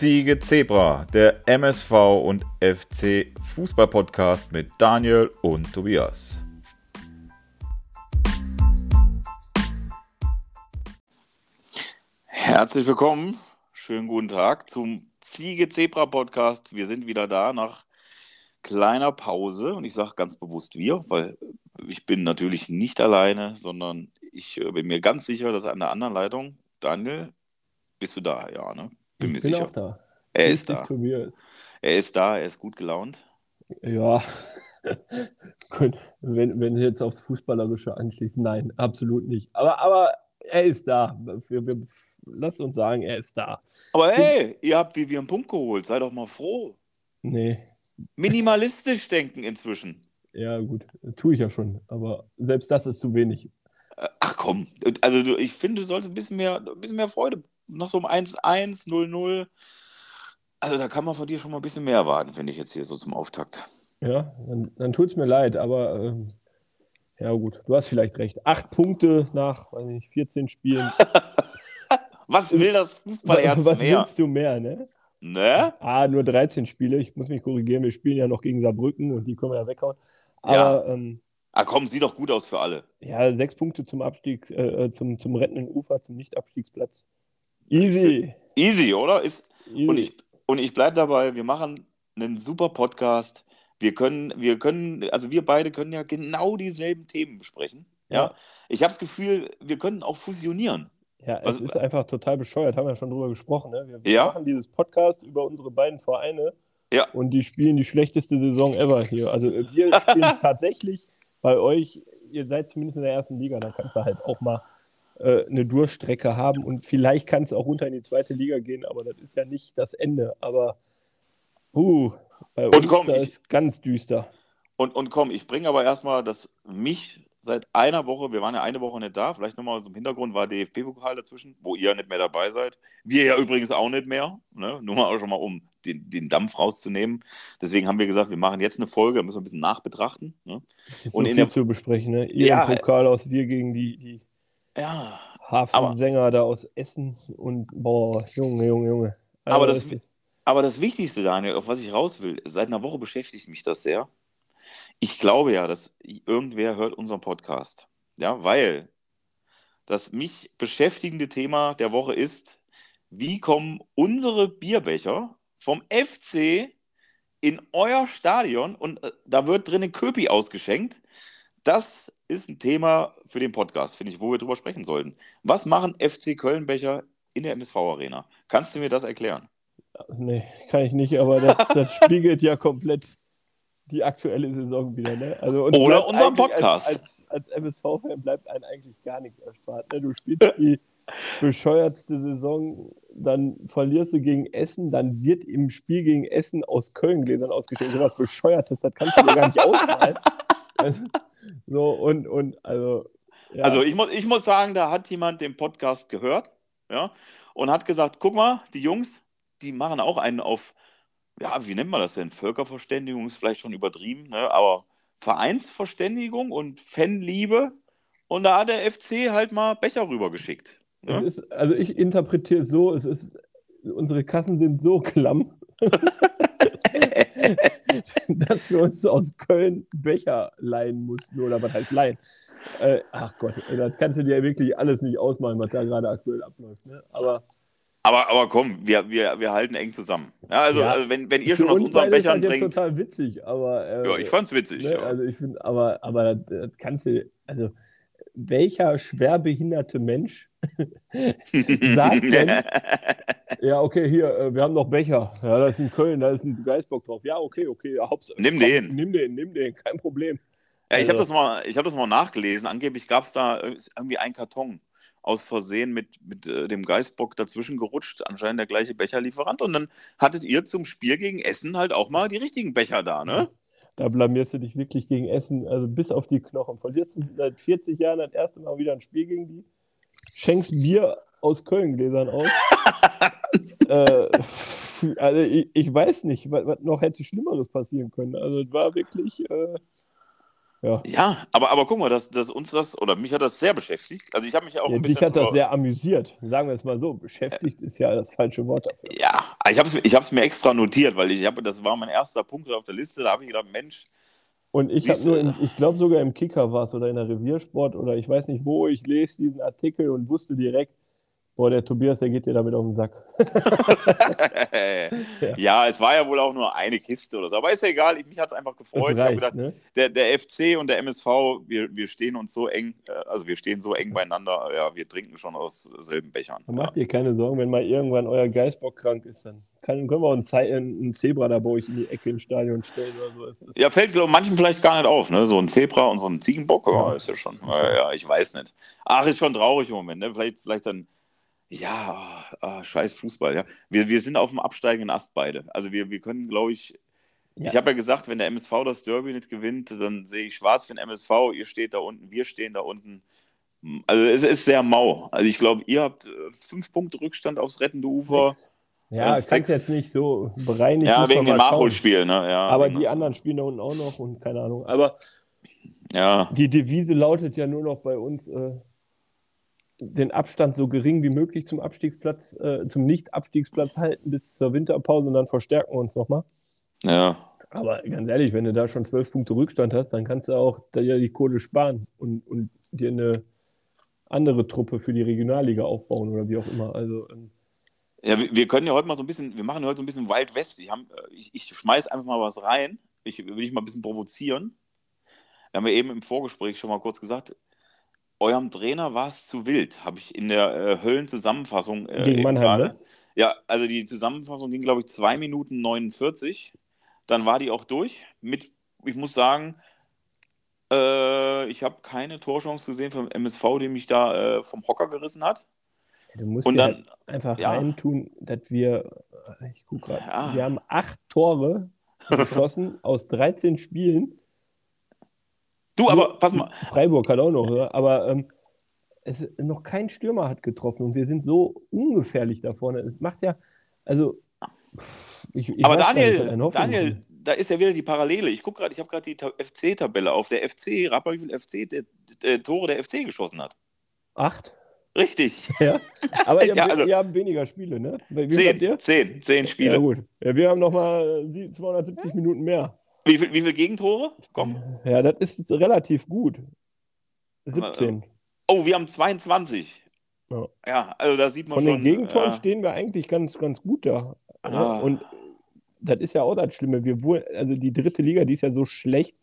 Ziege Zebra, der MSV und FC Fußball-Podcast mit Daniel und Tobias. Herzlich willkommen, schönen guten Tag zum Ziege Zebra Podcast. Wir sind wieder da nach kleiner Pause und ich sage ganz bewusst wir, weil ich bin natürlich nicht alleine, sondern ich äh, bin mir ganz sicher, dass an der anderen Leitung, Daniel, bist du da, ja, ne? Bin ich mir bin sicher. auch da. Er ist da. Er ist da, er ist gut gelaunt. Ja, wenn, wenn jetzt aufs Fußballerische anschließen, nein, absolut nicht. Aber, aber er ist da. Wir, wir, lasst uns sagen, er ist da. Aber hey, ihr habt wie wir einen Punkt geholt. Sei doch mal froh. Nee. Minimalistisch denken inzwischen. Ja, gut, tue ich ja schon. Aber selbst das ist zu wenig. Ach komm, also ich finde, du sollst ein bisschen mehr, ein bisschen mehr Freude. Noch so um 1-1, 0-0. Also da kann man von dir schon mal ein bisschen mehr erwarten, finde ich jetzt hier so zum Auftakt. Ja, dann, dann tut es mir leid, aber ähm, ja gut, du hast vielleicht recht. Acht Punkte nach, weiß nicht, 14 Spielen. was will das Fußballherz was mehr? Was willst du mehr, ne? Ne? Ah, nur 13 Spiele. Ich muss mich korrigieren, wir spielen ja noch gegen Saarbrücken und die können wir ja weghauen. Aber, ja. Ähm, ah, komm, sieht doch gut aus für alle. Ja, sechs Punkte zum Abstieg, äh, äh zum, zum rettenden Ufer, zum Nicht-Abstiegsplatz. Easy. Easy, oder? Ist, Easy. Und ich, und ich bleibe dabei, wir machen einen super Podcast. Wir können, wir können, also wir beide können ja genau dieselben Themen besprechen. Ja. ja. Ich habe das Gefühl, wir können auch fusionieren. Ja, es Was, ist einfach total bescheuert, haben wir ja schon drüber gesprochen. Ne? Wir, wir ja. machen dieses Podcast über unsere beiden Vereine ja. und die spielen die schlechteste Saison ever hier. Also wir spielen es tatsächlich bei euch, ihr seid zumindest in der ersten Liga, dann kannst du halt auch mal äh, eine Durchstrecke haben und vielleicht kann es auch runter in die zweite Liga gehen, aber das ist ja nicht das Ende. Aber uh, bei uns komm, da ich, ist ganz düster. Und, und komm, ich bringe aber erstmal das mich seit einer Woche, wir waren ja eine Woche nicht da, vielleicht nochmal so im Hintergrund war DFB-Pokal dazwischen, wo ihr nicht mehr dabei seid. Wir ja übrigens auch nicht mehr, ne? nur mal auch schon mal, um den, den Dampf rauszunehmen. Deswegen haben wir gesagt, wir machen jetzt eine Folge, da müssen wir ein bisschen nachbetrachten. Ne? Das ist und so viel der, zu besprechen, ne? Ihr ja, im Pokal aus, wir gegen die, die ja, Hafensänger aber, da aus Essen und boah, Junge, Junge, Junge. Also, aber, das, aber das Wichtigste, Daniel, auf was ich raus will, seit einer Woche beschäftigt mich das sehr. Ich glaube ja, dass irgendwer hört unseren Podcast. Ja, weil das mich beschäftigende Thema der Woche ist, wie kommen unsere Bierbecher vom FC in euer Stadion und äh, da wird drinnen Köpi ausgeschenkt. Das ist ein Thema für den Podcast, finde ich, wo wir drüber sprechen sollten. Was machen FC Kölnbecher in der MSV-Arena? Kannst du mir das erklären? Nee, kann ich nicht, aber das, das spiegelt ja komplett die aktuelle Saison wieder. Ne? Also, Oder unseren Podcast. Als, als, als MSV-Fan bleibt einem eigentlich gar nichts erspart. Ne? Du spielst die bescheuertste Saison, dann verlierst du gegen Essen, dann wird im Spiel gegen Essen aus Köln Gläsern ausgestellt. So was Bescheuertes, das kannst du dir gar nicht ausmalen. Also, so, und, und, also. Ja. Also, ich muss, ich muss sagen, da hat jemand den Podcast gehört, ja, und hat gesagt: guck mal, die Jungs, die machen auch einen auf, ja, wie nennt man das denn? Völkerverständigung ist vielleicht schon übertrieben, ne? aber Vereinsverständigung und Fanliebe. Und da hat der FC halt mal Becher rübergeschickt. Ne? Ist, also ich interpretiere es so, es ist, unsere Kassen sind so klamm. dass wir uns aus Köln Becher leihen mussten. Oder was heißt leihen? Äh, ach Gott, das kannst du dir wirklich alles nicht ausmalen, was da gerade aktuell abläuft. Ne? Aber, aber, aber komm, wir, wir, wir halten eng zusammen. Ja, also, ja, also wenn, wenn ihr schon aus unseren Bechern trinkt. Das ist total witzig, aber. Äh, ja, ich fand's witzig. Ne? Ja. Also ich finde, aber, aber das kannst du, also welcher schwerbehinderte Mensch sagt denn, ja, okay, hier, äh, wir haben noch Becher. Ja, das ist in Köln, da ist ein Geistbock drauf. Ja, okay, okay. Haupts nimm komm, den. Nimm den, nimm den, kein Problem. Ja, ich also, habe das, hab das mal nachgelesen. Angeblich gab es da irgendwie einen Karton aus Versehen mit, mit äh, dem Geistbock dazwischen gerutscht, anscheinend der gleiche Becherlieferant. Und dann hattet ihr zum Spiel gegen Essen halt auch mal die richtigen Becher da, ne? Da blamierst du dich wirklich gegen Essen, also bis auf die Knochen. Verlierst du seit 40 Jahren das erste Mal wieder ein Spiel gegen die, schenkst Bier aus Köln-Gläsern aus. äh, also ich, ich, weiß nicht, was, was, noch hätte Schlimmeres passieren können. Also es war wirklich. Äh, Ja. Ja, aber, aber guck mal, dass, dass uns das, oder mich hat das sehr beschäftigt. Also ich habe mich auch Ja, ein bisschen. hat das sehr amüsiert, sagen wir es mal so. Beschäftigt ist ja das falsche Wort dafür. Ja, ich habe es ich hab's mir extra notiert, weil ich habe, das war mein erster Punkt auf der Liste. Da habe ich gedacht, Mensch, Und ich habe nur, in, ich glaube sogar im Kicker war es oder in der Reviersport oder ich weiß nicht wo, ich lese diesen Artikel und wusste direkt, boah, der Tobias, der geht dir damit auf den Sack. ja. es war ja wohl auch nur eine Kiste oder so. Aber ist ja egal, ich, mich hat es einfach gefreut. Ich habe reicht, gedacht, ne? der, der FC und der MSV, wir, wir stehen uns so eng, äh, also wir stehen so eng beieinander, ja, wir trinken schon aus selben Bechern. Ja. macht ihr keine Sorgen, wenn mal irgendwann euer Geistbock krank ist, dann kann, können wir auch einen, Ze- einen Zebra da bei euch in die Ecke ins Stadion stellen oder so. Ja, fällt glaub, manchen vielleicht gar nicht auf, ne? So ein Zebra und so ein Ziegenbock, ja, Ja. ist ja schon. Ja, ja, ich weiß nicht. Ach, ist schon traurig im Moment, ne? Vielleicht, vielleicht dann. Ja, ah, ah, scheiß Fußball, ja. Wir, wir sind auf dem absteigenden Ast beide. Also wir, wir können, glaube ich. Ja. Ich habe ja gesagt, wenn der MSV das Derby nicht gewinnt, dann sehe ich schwarz für den MSV. Ihr steht da unten, wir stehen da unten. Also es ist sehr mau. Also ich glaube, ihr habt äh, fünf Punkte Rückstand aufs rettende Ufer. Ja, Ja, kannst sechs. jetzt nicht so bereinigen. Ja, wegen dem. Nachholspiel, ne? Ja, Aber die anderen spielen da unten auch noch und keine Ahnung. Aber Ja, die Devise lautet ja nur noch bei uns, äh, den Abstand so gering wie möglich zum Abstiegsplatz, äh, zum Nicht-Abstiegsplatz halten bis zur Winterpause und dann verstärken wir uns nochmal. ja. Aber ganz ehrlich, wenn du da schon zwölf Punkte Rückstand hast, dann kannst du auch da ja die Kohle sparen und, und dir eine andere Truppe für die Regionalliga aufbauen oder wie auch immer. Also ähm, Ja, wir, wir können ja heute mal so ein bisschen, wir machen heute so ein bisschen Wild West. Ich, hab, äh, ich, ich schmeiß einfach mal was rein. Ich will dich mal ein bisschen provozieren. Wir haben ja eben im Vorgespräch schon mal kurz gesagt, eurem Trainer war es zu wild, habe ich in der äh, Höllen-Zusammenfassung. Äh, Gegen Mannheim, gerade. ne? Ja, also die Zusammenfassung ging, glaube ich, 2 Minuten 49. Dann war die auch durch. Mit, ich muss sagen, äh, ich habe keine Torchance gesehen vom MSV, die mich da äh, vom Hocker gerissen hat. du musst Und dann, halt einfach ja. reintun, dass wir, äh, ich gucke gerade, Ja. wir haben acht Tore geschossen aus 13 Spielen. Du, aber pass mal, Freiburg hat auch noch, ne? aber ähm, es, noch kein Stürmer hat getroffen und wir sind so ungefährlich da vorne. Es macht ja, also. Ich, ich Aber gar nicht, Daniel, Daniel, da ist ja wieder die Parallele. Ich gucke gerade, ich habe gerade die Ta- FC-Tabelle auf. Der FC, rat mal, wie viele FC, der, der, Tore der FC geschossen hat. Acht? Richtig. Ja. Aber ihr, Ja, habt, also- ihr habt weniger Spiele, ne? Wie viel? Zehn, zehn, zehn Ja, Spiele. gut. Ja, wir haben nochmal 270 Minuten mehr. Wie viel, wie viel Gegentore? Komm. Ja, das ist relativ gut. 17. Oh, wir haben 22. Ja. Ja, also da sieht man Von schon. den Gegentoren äh, stehen wir eigentlich ganz, ganz gut da. ne? Ah. Und das ist ja auch das Schlimme. Wir wurden, also die dritte Liga, die ist ja so schlecht.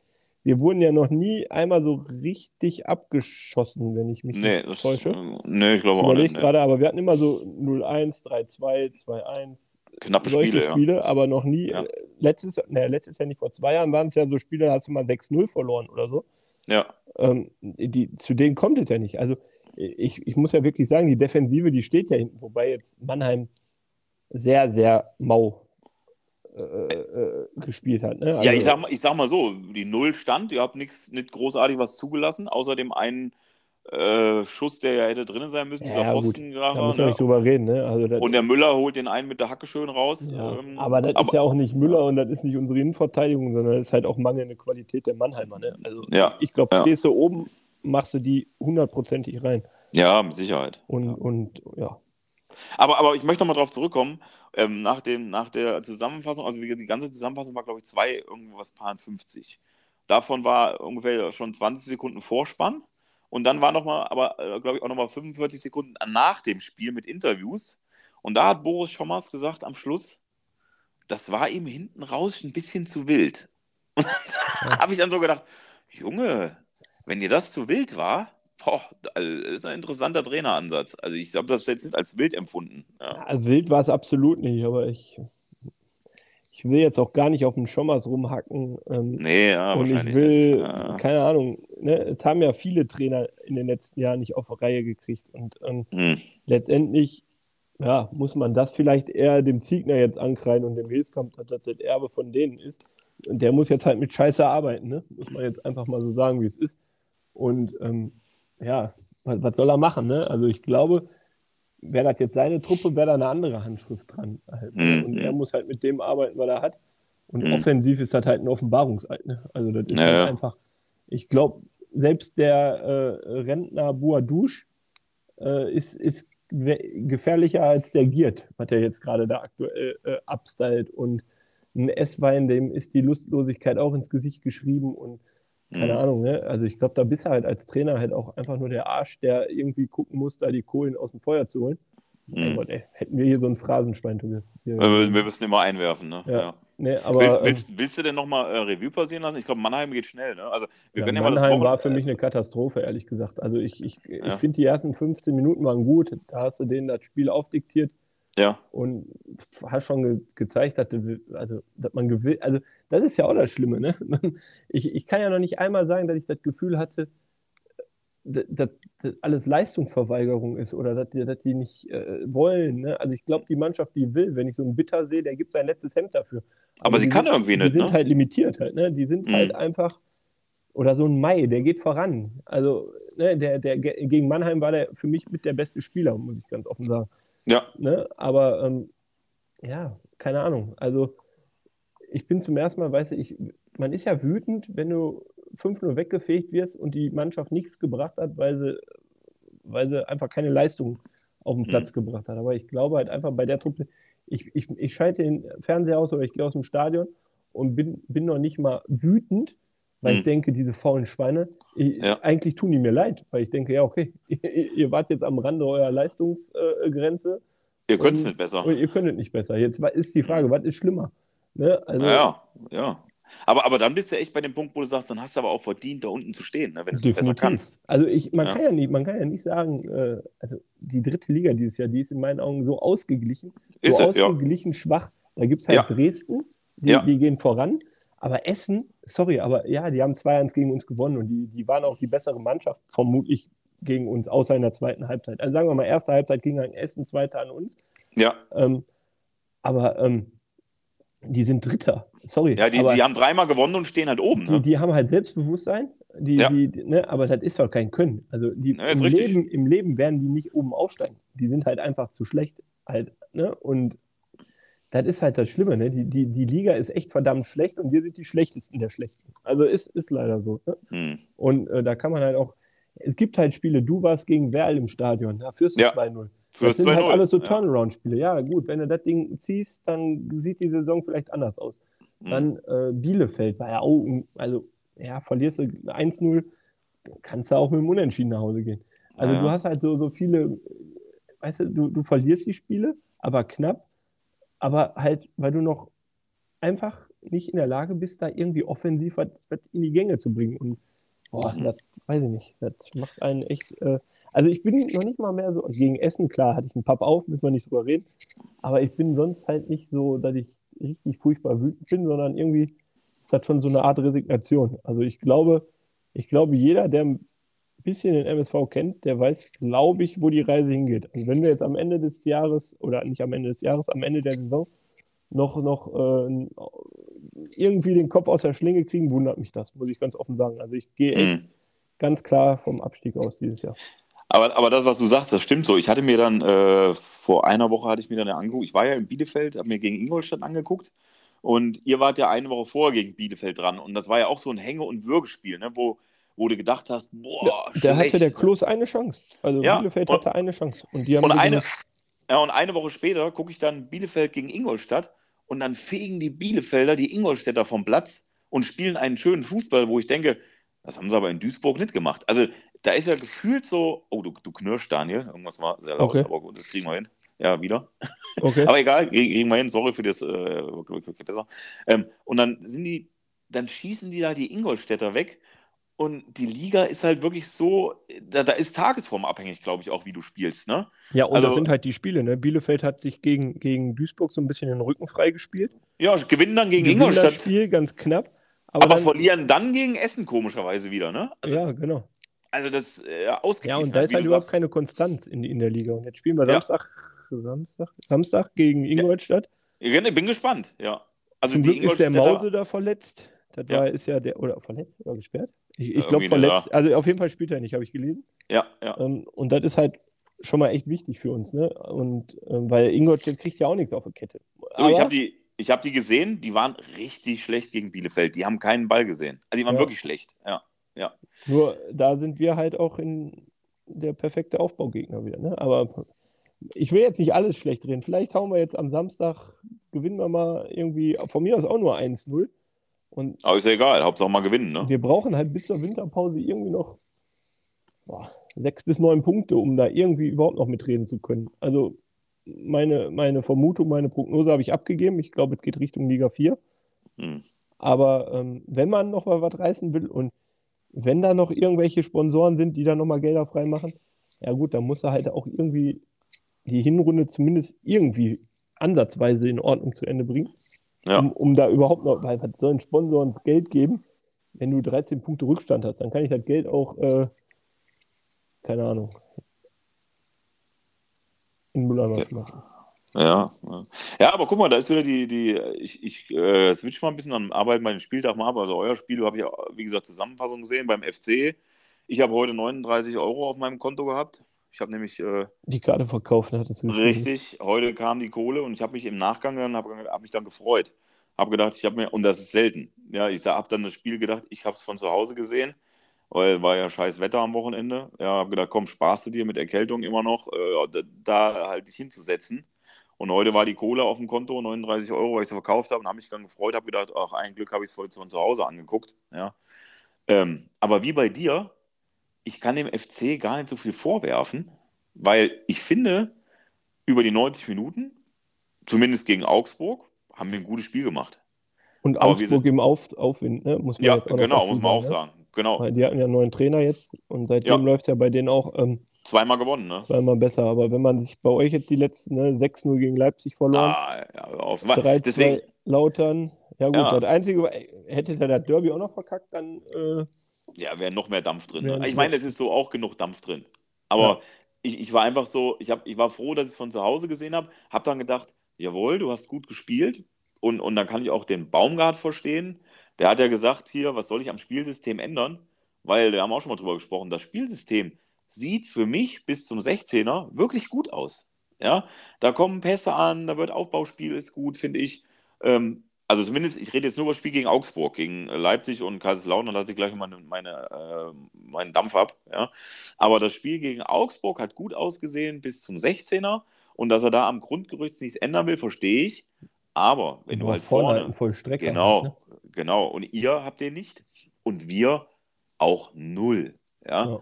Wir wurden ja noch nie einmal so richtig abgeschossen, wenn ich mich nee, nicht täusche. äh, nee, ich glaube auch nicht. Nee. gerade, aber wir hatten immer so 0-1, 3-2, 2-1, Knappe solche Spiele, ja. Spiele, aber noch nie. Ja. äh, Letztes, ne, letztes Jahr nicht, vor zwei Jahren waren es ja so Spiele, da hast du mal 6-0 verloren oder so. Ja, Ähm, die, zu denen kommt es ja nicht. Also ich, ich muss ja wirklich sagen, die Defensive, die steht ja hinten, wobei jetzt Mannheim sehr, sehr mau äh, äh, gespielt hat. Ne? ja Also, ich, sag mal, ich sag mal so: die Null stand, ihr habt nichts, nicht großartig was zugelassen, außer dem einen äh, Schuss, der ja hätte drin sein müssen, dieser Ja. Pfostengraber. da müssen wir Ne? nicht drüber reden. Ne? Also Und der Müller holt den einen mit der Hacke schön raus. ja, ähm, aber das ist ja auch nicht Müller und das ist nicht unsere Innenverteidigung, sondern das ist halt auch mangelnde Qualität der Mannheimer. Ne? Also Ja, ich glaube, ja. stehst du oben, machst du die hundertprozentig rein. ja, mit Sicherheit. Und Ja. ja, und, ja. Aber, aber ich möchte nochmal drauf zurückkommen. Ähm, nach, dem, nach der Zusammenfassung, also die ganze Zusammenfassung war, glaube ich, zwei, irgendwas paar 50. Davon war ungefähr schon 20 Sekunden Vorspann. Und dann war nochmal, aber äh, glaube ich, auch nochmal 45 Sekunden nach dem Spiel mit Interviews. Und da hat Boris Schommers gesagt am Schluss, das war ihm hinten raus ein bisschen zu wild. Und da habe ich dann so gedacht, Junge, wenn dir das zu wild war, boah, also, das ist ein interessanter Traineransatz. Also ich habe das jetzt nicht als wild empfunden. Ja. Also wild war es absolut nicht, aber ich, ich will jetzt auch gar nicht auf den Schommers rumhacken. Ähm, Nee, ja, und ich wahrscheinlich will, nicht. Ja. keine Ahnung, ne, es haben ja viele Trainer in den letzten Jahren nicht auf Reihe gekriegt. Und ähm, Hm. letztendlich ja, muss man das vielleicht eher dem Ziegner jetzt ankreiden und dem Hilskamp, dass das das Erbe von denen ist. Und der muss jetzt halt mit Scheiße arbeiten, ne? muss man jetzt einfach mal so sagen, wie es ist. Und ähm, ja, was, was soll er machen? Ne? Also ich glaube, wäre das jetzt seine Truppe, wäre da eine andere Handschrift dran. Halt? Mhm. Und er muss halt mit dem arbeiten, was er hat. Und Mhm. offensiv ist das halt ein Offenbarungseid. Ne? Also das ist Ja, halt ja. einfach ich glaube, selbst der äh, Rentner Boadouche äh, ist, ist gefährlicher als der Giert, was er jetzt gerade da aktuell äh, abstylt. Und ein S-Wein, dem ist die Lustlosigkeit auch ins Gesicht geschrieben und keine mhm. Ahnung, ne? Also ich glaube, da bist du halt als Trainer halt auch einfach nur der Arsch, der irgendwie gucken muss, da die Kohlen aus dem Feuer zu holen. Mhm. Gott, ey, hätten wir hier so ein Phrasenschwein, Tobias. Wir, wir, müssen immer einwerfen, ne? Ja. ja. Nee, aber, willst, willst, ähm, willst, du denn nochmal äh, Revue passieren lassen? Ich glaube, Mannheim geht schnell, ne? Also wir ja, können ja mal Mannheim war für mich eine Katastrophe, ehrlich gesagt. Also ich, ich, ja. ich finde, die ersten 15 Minuten waren gut. Da hast du denen das Spiel aufdiktiert. Ja. Und hast schon ge gezeigt, dass, du, also, dass man gewillt. Also, das ist ja auch das Schlimme, ne? Ich, ich kann ja noch nicht einmal sagen, dass ich das Gefühl hatte, dass, dass alles Leistungsverweigerung ist oder dass die, dass die nicht äh, wollen. Ne? Also ich glaube, die Mannschaft, die will, wenn ich so einen Bitter sehe, der gibt sein letztes Hemd dafür. Aber, Aber sie kann sind, irgendwie nicht. Die sind ne? halt limitiert halt, ne? Die sind mhm. halt einfach, oder so ein Mai, der geht voran. Also, ne, der, der gegen Mannheim war der für mich mit der beste Spieler, muss ich ganz offen sagen. Ja. Ne? Aber ähm, ja, keine Ahnung. Also ich bin zum ersten Mal, weißt du, ich, man ist ja wütend, wenn du 5-0 weggefegt wirst und die Mannschaft nichts gebracht hat, weil sie, weil sie einfach keine Leistung auf den Platz mhm. gebracht hat. Aber ich glaube halt einfach bei der Truppe, ich, ich, ich schalte den Fernseher aus oder ich gehe aus dem Stadion und bin, bin noch nicht mal wütend, weil mhm. ich denke, diese faulen Schweine, ich, ja. eigentlich tun die mir leid, weil ich denke, ja, okay, ihr, ihr wart jetzt am Rande eurer Leistungsgrenze. Ihr könnt es nicht besser. Ihr könnt es nicht besser. Jetzt ist die Frage, was ist schlimmer? Ne? Also, ja, ja. Aber, aber dann bist du echt bei dem Punkt, wo du sagst, dann hast du aber auch verdient, da unten zu stehen, ne, wenn du es besser kannst. Also ich, man, ja. Kann ja nicht, man kann ja nicht sagen, äh, also die dritte Liga dieses Jahr, die ist in meinen Augen so ausgeglichen, ist so es, ausgeglichen ja. schwach. Da gibt es halt ja. Dresden, die, die, gehen voran. Aber Essen, sorry, aber ja, die haben 2-1 gegen uns gewonnen und die, die waren auch die bessere Mannschaft, vermutlich gegen uns, außer in der zweiten Halbzeit. Also sagen wir mal, erste Halbzeit ging an Essen, zweite an uns. Ja. Ähm, aber ähm, die sind Dritter. Sorry. Ja, die, die haben dreimal gewonnen und stehen halt oben. Ne? Die, die, haben halt Selbstbewusstsein, die, ja. die, ne, aber das ist doch kein Können. Also die, ja, im, Leben, im Leben werden die nicht oben aufsteigen. Die sind halt einfach zu schlecht. Halt, ne? Und das ist halt das Schlimme, ne? Die, die, die Liga ist echt verdammt schlecht und wir sind die schlechtesten der Schlechten. Also ist, ist leider so. Ne? Hm. Und äh, da kann man halt auch, es gibt halt Spiele, du warst gegen Werl im Stadion, da führst du ja. 2-0. Das sind halt alles so Turnaround-Spiele. Ja. gut, wenn du das Ding ziehst, dann sieht die Saison vielleicht anders aus. Hm. Dann äh, Bielefeld war ja auch, also ja, verlierst du 1-0, kannst du auch mit dem Unentschieden nach Hause gehen. Also ja. du hast halt so, so viele, weißt du, du, du verlierst die Spiele, aber knapp aber halt, weil du noch einfach nicht in der Lage bist, da irgendwie offensiv was, was in die Gänge zu bringen. Und boah, mhm. das weiß ich nicht. Das macht einen echt. Äh, also ich bin noch nicht mal mehr so. Gegen Essen, klar, hatte ich einen Papp auf, müssen wir nicht drüber reden. Aber ich bin sonst halt nicht so, dass ich richtig furchtbar wütend bin, sondern irgendwie ist das schon so eine Art Resignation. Also ich glaube, ich glaube, jeder, der bisschen den MSV kennt, der weiß, glaube ich, wo die Reise hingeht. Und wenn wir jetzt am Ende des Jahres, oder nicht am Ende des Jahres, am Ende der Saison noch, noch äh, irgendwie den Kopf aus der Schlinge kriegen, wundert mich das, muss ich ganz offen sagen. Also ich gehe echt mhm. ganz klar vom Abstieg aus dieses Jahr. Aber, aber das, was du sagst, das stimmt so. Ich hatte mir dann, äh, vor einer Woche hatte ich mir dann angeguckt, ich war ja in Bielefeld, habe mir gegen Ingolstadt angeguckt und ihr wart ja eine Woche vorher gegen Bielefeld dran und das war ja auch so ein Hänge- und Würgespiel, ne, wo wo du gedacht hast, boah, Der hatte der Klos eine Chance. Also ja, Bielefeld und, hatte eine Chance. Und, die haben und, eine, ja, und eine Woche später gucke ich dann Bielefeld gegen Ingolstadt und dann fegen die Bielefelder die Ingolstädter vom Platz und spielen einen schönen Fußball, wo ich denke, das haben sie aber in Duisburg nicht gemacht. Also da ist ja gefühlt so, oh, du, du knirschst, Daniel. Irgendwas war sehr laut, okay. aber gut, das kriegen wir hin. Ja, wieder. Okay. aber egal, kriegen wir hin. Sorry für das, äh, besser. Ähm, und dann sind die, dann schießen die da die Ingolstädter weg und die Liga ist halt wirklich so, da, da ist Tagesform abhängig, glaube ich, auch, wie du spielst. Ne? Ja, und also, das sind halt die Spiele. Ne? Bielefeld hat sich gegen, gegen Duisburg so ein bisschen den Rücken freigespielt. Ja, gewinnen dann gegen gewinnen Ingolstadt. Das Spiel ganz knapp. Aber, aber dann, verlieren dann gegen Essen komischerweise wieder, ne? Also, ja, genau. Also das äh, ausgeglichen. Ja, und da ist halt überhaupt sagst. keine Konstanz in, in der Liga. Und jetzt spielen wir Samstag, ja. Samstag, Samstag gegen Ingolstadt. Ja. Ich bin gespannt, ja. Also Zum Glück ist der Mause da verletzt. Das ja. war, ist ja der, oder verletzt oder gesperrt? Ich, ich glaube verletzt. Also auf jeden Fall spielt er nicht, habe ich gelesen. Ja, ja. Ähm, und das ist halt schon mal echt wichtig für uns, ne? Und ähm, weil Ingolstadt kriegt ja auch nichts auf der Kette. Aber ich habe die, ich die gesehen, die waren richtig schlecht gegen Bielefeld. Die haben keinen Ball gesehen. Also die waren ja. wirklich schlecht, ja. Ja. Nur da sind wir halt auch in der perfekte Aufbaugegner wieder. Ne? Aber ich will jetzt nicht alles schlecht reden. Vielleicht hauen wir jetzt am Samstag, gewinnen wir mal irgendwie, von mir aus auch nur 1-0. Und Aber ist ja egal, Hauptsache mal gewinnen, ne? wir brauchen halt bis zur Winterpause irgendwie noch boah, sechs bis neun Punkte, um da irgendwie überhaupt noch mitreden zu können. Also meine, meine Vermutung, meine Prognose habe ich abgegeben. Ich glaube, es geht Richtung Liga 4. Hm. Aber ähm, wenn man noch mal was reißen will und wenn da noch irgendwelche Sponsoren sind, die da noch mal Gelder freimachen, ja gut, dann muss er halt auch irgendwie die Hinrunde zumindest irgendwie ansatzweise in Ordnung zu Ende bringen, Ja. um, um da überhaupt noch, weil was sollen Sponsoren das Geld geben, wenn du 13 Punkte Rückstand hast, dann kann ich das Geld auch, äh, keine Ahnung, in Mülleimer Ja. schmeißen. Ja, ja. aber guck mal, da ist wieder die, die ich, ich äh, switch mal ein bisschen am Arbeiten bei den Spieltag mal ab. Also euer Spiel habe ich, wie gesagt, Zusammenfassung gesehen beim FC. Ich habe heute 39 Euro auf meinem Konto gehabt. Ich habe nämlich äh, Die Karte verkauft, du geschrieben. richtig, heute kam die Kohle und ich habe mich im Nachgang dann, habe hab mich dann gefreut. Habe gedacht, ich habe mir, und das ist selten. Ja, ich habe dann das Spiel gedacht, ich habe es von zu Hause gesehen, weil war ja scheiß Wetter am Wochenende. Ja, habe gedacht, komm, sparst du dir mit Erkältung immer noch, äh, da, da halt dich hinzusetzen. Und heute war die Kohle auf dem Konto, 39 Euro, weil ich sie verkauft habe und habe mich dann gefreut, habe gedacht, ach, ein Glück habe ich es von zu Hause angeguckt. Ja. Ähm, aber wie bei dir, ich kann dem FC gar nicht so viel vorwerfen, weil ich finde, über die 90 Minuten, zumindest gegen Augsburg, haben wir ein gutes Spiel gemacht. Und Augsburg sind- im Auf, Aufwind, ne? Muss man Ja, genau, muss man auch ne? sagen. Genau, Weil die hatten ja einen neuen Trainer jetzt und seitdem Ja. läuft es ja bei denen auch ähm, zweimal gewonnen, ne? zweimal besser. Aber wenn man sich bei euch jetzt die letzten ne, 6-0 gegen Leipzig verloren, Ah, ja, auf. 3-2 Deswegen, Lautern, ja gut, Ja. das Einzige, hätte der das Derby auch noch verkackt, dann äh, ja, wäre noch mehr Dampf drin. Ne? Ich meine, es ist so auch genug Dampf drin. Aber Ja. ich, ich war einfach so, ich, hab, ich war froh, dass ich es von zu Hause gesehen habe. Habe dann gedacht, jawohl, du hast gut gespielt. Und, und dann kann ich auch den Baumgart verstehen. Der hat ja gesagt, hier, was soll ich am Spielsystem ändern? Weil, da haben wir auch schon mal drüber gesprochen, das Spielsystem sieht für mich bis zum 16er wirklich gut aus. Ja, da kommen Pässe an, da wird Aufbauspiel ist gut, finde ich. Ähm, also zumindest, ich rede jetzt nur über das Spiel gegen Augsburg, gegen äh, Leipzig und Kaiserslautern, da lasse ich gleich meine, meine, äh, meinen Dampf ab. Ja. Aber das Spiel gegen Augsburg hat gut ausgesehen bis zum 16er und dass er da am Grundgerüst nichts ändern will, verstehe ich. Aber wenn du, hast halt vorne Vollstrecker. genau, halt, genau, und ihr habt den nicht und wir auch null. Ja. Ja.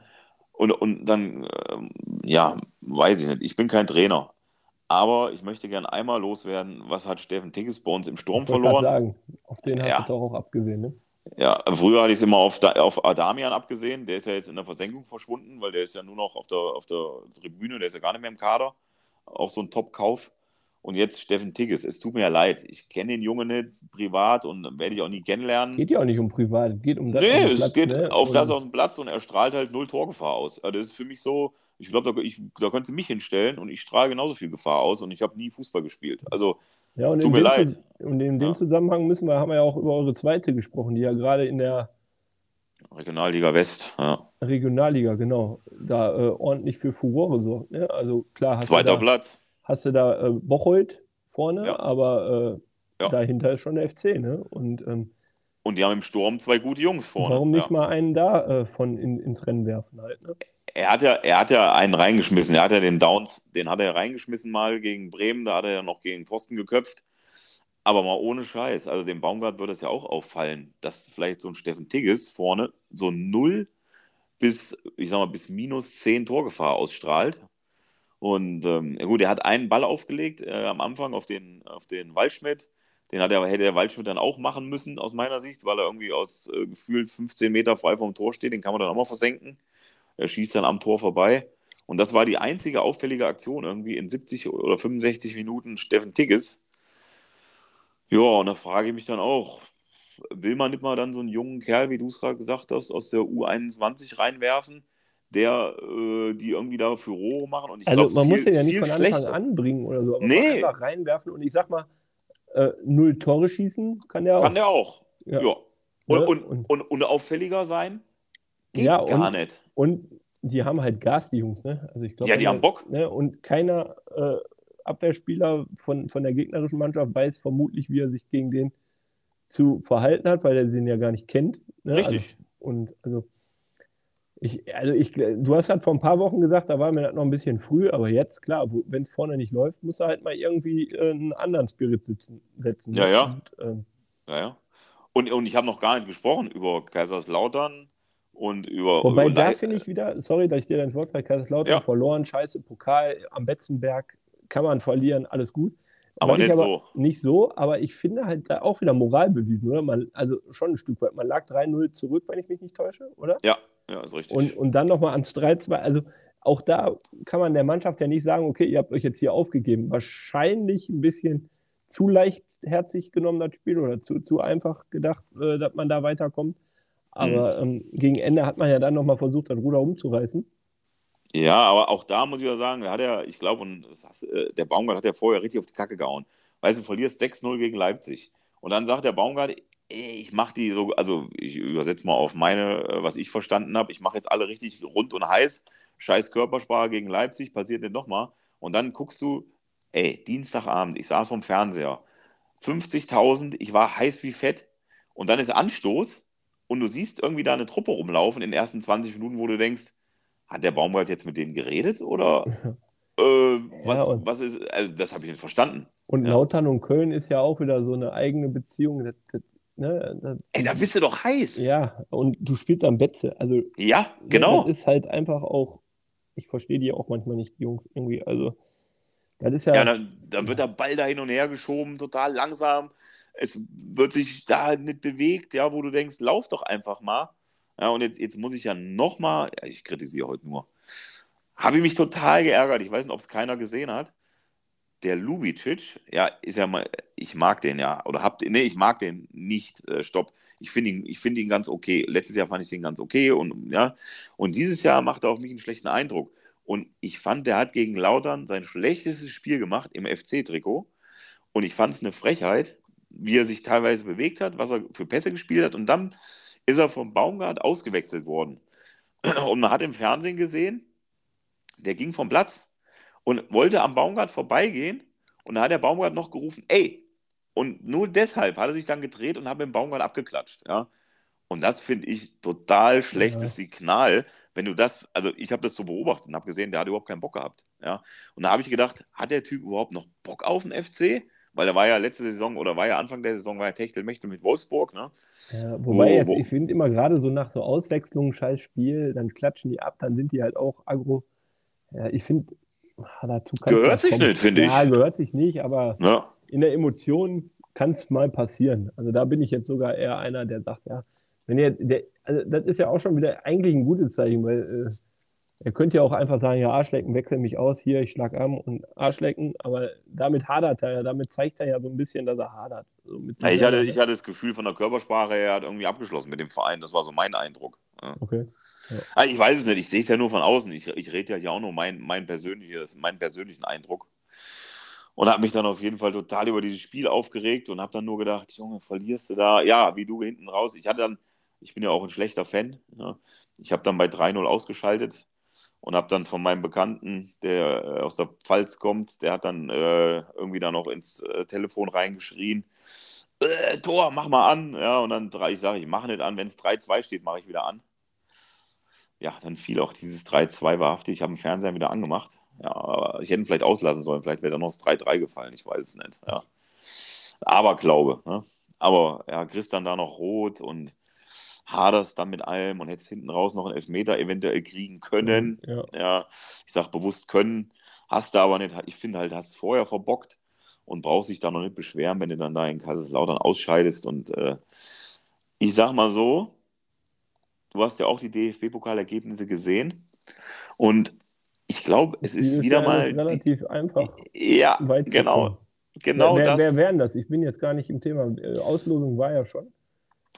Und, und dann, ähm, ja, weiß ich nicht, ich bin kein Trainer. Aber ich möchte gern einmal loswerden, was hat Steffen Tigges bei uns im Sturm Ich verloren? sagen, auf den hast Ja. du doch auch abgesehen, ne? Ja, früher hatte ich es immer auf, Da- auf Adamian abgesehen. Der ist ja jetzt in der Versenkung verschwunden, weil der ist ja nur noch auf der, auf der Tribüne, der ist ja gar nicht mehr im Kader. Auch so ein Top-Kauf. Und jetzt Steffen Tigges. Es tut mir ja leid. Ich kenne den Jungen nicht privat und werde ich auch nie kennenlernen. Geht ja auch nicht um privat, es geht um das nee, auf dem es Platz, geht ne? auf das auf dem Platz und er strahlt halt null Torgefahr aus. Also das ist für mich so, ich glaube, da, ich- da könntest du mich hinstellen und ich strahle genauso viel Gefahr aus und ich habe nie Fußball gespielt. Also, Ja, Tut mir leid. Und in dem Ja. Zusammenhang müssen wir, haben wir ja auch über eure zweite gesprochen, die ja gerade in der Regionalliga West, ja. Regionalliga, genau, da äh, ordentlich für Furore sorgt. Ne? Also klar, zweiter da, Platz. Hast du da äh, Bocholt vorne, Ja. aber äh, Ja. dahinter ist schon der FC. Ne? Und ähm, Und die haben im Sturm zwei gute Jungs vorne. warum nicht ja. mal einen da äh, von in, ins Rennen werfen halt. Ne? Er hat, ja, er hat ja einen reingeschmissen. Er hat ja den Downs, den hat er reingeschmissen mal gegen Bremen. Da hat er ja noch gegen Pfosten geköpft. Aber mal ohne Scheiß. Also dem Baumgart würde es ja auch auffallen, dass vielleicht so ein Steffen Tigges vorne so null bis, ich sag mal, bis minus 10 Torgefahr ausstrahlt. Und ähm, gut, er hat einen Ball aufgelegt äh, am Anfang auf den, auf den Waldschmidt. Den hat er, hätte der Waldschmidt dann auch machen müssen, aus meiner Sicht, weil er irgendwie aus äh, gefühlt 15 Meter frei vom Tor steht. Den kann man dann auch mal versenken. Er schießt dann am Tor vorbei. Und das war die einzige auffällige Aktion irgendwie in 70 oder 65 Minuten Steffen Tigges. Ja, und da frage ich mich dann auch, will man nicht mal dann so einen jungen Kerl, wie du es gerade gesagt hast, aus der U21 reinwerfen, der äh, die irgendwie da für Rohre machen? Und ich Also glaub, man viel, muss den ja nicht von Anfang schlechter. an bringen oder so, aber Nee. einfach reinwerfen und ich sag mal, äh, null Tore schießen kann der auch. Kann der auch. Ja. Ja. Und, Ne? und, Und- und, und auffälliger sein? Geht Ja, gar nicht. Und die haben halt Gas, die Jungs, ne? Also ich glaube, Ja, die haben Bock. Ne? Und keiner äh, Abwehrspieler von, von der gegnerischen Mannschaft weiß vermutlich, wie er sich gegen den zu verhalten hat, weil er den ja gar nicht kennt. Ne? Richtig. Also, und also Ich, also ich, du hast halt vor ein paar Wochen gesagt, da war mir das noch ein bisschen früh, aber jetzt, klar, wenn es vorne nicht läuft, muss er halt mal irgendwie äh, einen anderen Spirit sitzen, setzen. Ja, ja. Und, ähm, Ja, ja. Und, und ich habe noch gar nicht gesprochen über Kaiserslautern und über. wobei über da finde ich wieder, sorry, dass ich dir ins Wort falle, Kaiserslautern Ja. verloren, scheiße, Pokal am Betzenberg kann man verlieren, alles gut. Aber nicht so. Nicht so, aber ich finde halt da auch wieder Moral bewiesen, oder? Man, also schon ein Stück weit. Man lag 3-0 zurück, wenn ich mich nicht täusche, oder? Ja, ja, ist richtig. Und, und dann nochmal ans 3-2. Also auch da kann man der Mannschaft ja nicht sagen, okay, ihr habt euch jetzt hier aufgegeben. Wahrscheinlich ein bisschen zu leichtherzig genommen, das Spiel, oder zu, zu einfach gedacht, äh, dass man da weiterkommt. Aber Mhm. ähm, gegen Ende hat man ja dann nochmal versucht, das Ruder umzureißen. Ja, aber auch da muss ich ja sagen, da hat er, ich glaube, und das äh, der Baumgart hat ja vorher richtig auf die Kacke gehauen. Weißt du, verlierst 6-0 gegen Leipzig. Und dann sagt der Baumgart, ey, ich mache die so, also ich übersetze mal auf meine, äh, was ich verstanden habe, ich mache jetzt alle richtig rund und heiß. Scheiß Körpersprache gegen Leipzig, passiert nicht nochmal. Und dann guckst du, ey, Dienstagabend, ich saß vom Fernseher, 50.000, ich war heiß wie Fett. Und dann ist Anstoß und du siehst irgendwie da eine Truppe rumlaufen in den ersten 20 Minuten, wo du denkst, hat der Baumgart jetzt mit denen geredet oder äh, was, und- was ist, also das habe ich nicht verstanden. Und Ja. Lautern und Köln ist ja auch wieder so eine eigene Beziehung. Das, das, ne, das, Ey, da bist du doch heiß. ja, und du spielst am Betze. Also Ja, genau. Das ist halt einfach auch, ich verstehe die auch manchmal nicht, die Jungs, irgendwie. Also, das ist ja, Ja, dann, dann wird der Ball da hin und her geschoben, total langsam. Es wird sich da nicht bewegt, ja, wo du denkst, lauf doch einfach mal. Ja, und jetzt, jetzt muss ich ja nochmal, ich kritisiere heute nur, habe ich mich total geärgert. Ich weiß nicht, ob es keiner gesehen hat. Der Lubicic, ja, ist ja mal, ich mag den ja, oder habt, nee, ich mag den nicht, äh, stopp. Ich finde ihn, ich finde ihn ganz okay. Letztes Jahr fand ich den ganz okay und ja, und dieses Jahr macht er auf mich einen schlechten Eindruck. Und ich fand, der hat gegen Lautern sein schlechtestes Spiel gemacht im FC-Trikot. Und ich fand es eine Frechheit, wie er sich teilweise bewegt hat, was er für Pässe gespielt hat. Und dann ist er vom Baumgart ausgewechselt worden. Und man hat im Fernsehen gesehen, der ging vom Platz und wollte am Baumgart vorbeigehen. Und da hat der Baumgart noch gerufen, ey! Und nur deshalb hat er sich dann gedreht und hat mit dem Baumgart abgeklatscht. Ja? Und das finde ich total schlechtes Ja. Signal, wenn du das, also ich habe das so beobachtet und habe gesehen, der hat überhaupt keinen Bock gehabt. Ja? Und da habe ich gedacht, hat der Typ überhaupt noch Bock auf den FC? Weil er war ja letzte Saison oder war ja Anfang der Saison, war ja Techtelmechtel mit Wolfsburg. Ne? ja, wobei Wo- jetzt, wo- ich finde immer gerade so nach so Auswechslungen, scheiß Spiel, dann klatschen die ab, dann sind die halt auch aggro. Ja, ich finde, ah, dazu kann's Gehört sich kommen. nicht, finde ich. Ja, gehört sich nicht, aber Ja. in der Emotion kann es mal passieren. Also da bin ich jetzt sogar eher einer, der sagt, ja, wenn ihr, der, also das ist ja auch schon wieder eigentlich ein gutes Zeichen, weil äh, er könnte ja auch einfach sagen, ja, Arschlecken, wechsel mich aus, hier, ich schlag an und Arschlecken, aber damit hadert er ja, damit zeigt er ja so ein bisschen, dass er hadert. So Ja, ich, hatte, ich hatte das Gefühl von der Körpersprache, er hat irgendwie abgeschlossen mit dem Verein. Das war so mein Eindruck. Ja. Okay. Ah, Ich weiß es nicht, ich sehe es ja nur von außen. Ich, ich rede ja hier auch nur mein, mein persönliches, meinen persönlichen Eindruck. Und habe mich dann auf jeden Fall total über dieses Spiel aufgeregt und habe dann nur gedacht, Junge, verlierst du da? Ja, wie du hinten raus. Ich hatte dann, ich bin ja auch ein schlechter Fan. Ja. Ich habe dann bei 3-0 ausgeschaltet und habe dann von meinem Bekannten, der äh, aus der Pfalz kommt, der hat dann äh, irgendwie da noch ins äh, Telefon reingeschrien. Äh, Tor, mach mal an. Ja, und dann ich sage, ich mache nicht an. Wenn es 3-2 steht, mache ich wieder an. Ja, dann fiel auch dieses 3-2 wahrhaftig. Ich habe den Fernseher wieder angemacht. Ja, aber ich hätte ihn vielleicht auslassen sollen. Vielleicht wäre da noch das 3-3 gefallen. Ich weiß es nicht. Ja. Aber Glaube. Ne? Aber ja, Chris dann da noch rot und haderst dann mit allem und hättest hinten raus noch einen Elfmeter eventuell kriegen können. Ja. Ja, ich sag bewusst können, hast du aber nicht. Ich finde halt, hast es vorher verbockt und brauchst dich da noch nicht beschweren, wenn du dann da in Kaiserslautern ausscheidest. Und äh, ich sag mal so, du hast ja auch die DFB-Pokalergebnisse gesehen und ich glaube, es ist Dieses wieder Jahr mal ist relativ einfach die, ja, weit zu genau, genau wer, das. wer wären das? Ich bin jetzt gar nicht im Thema. Äh, Auslosung war ja schon.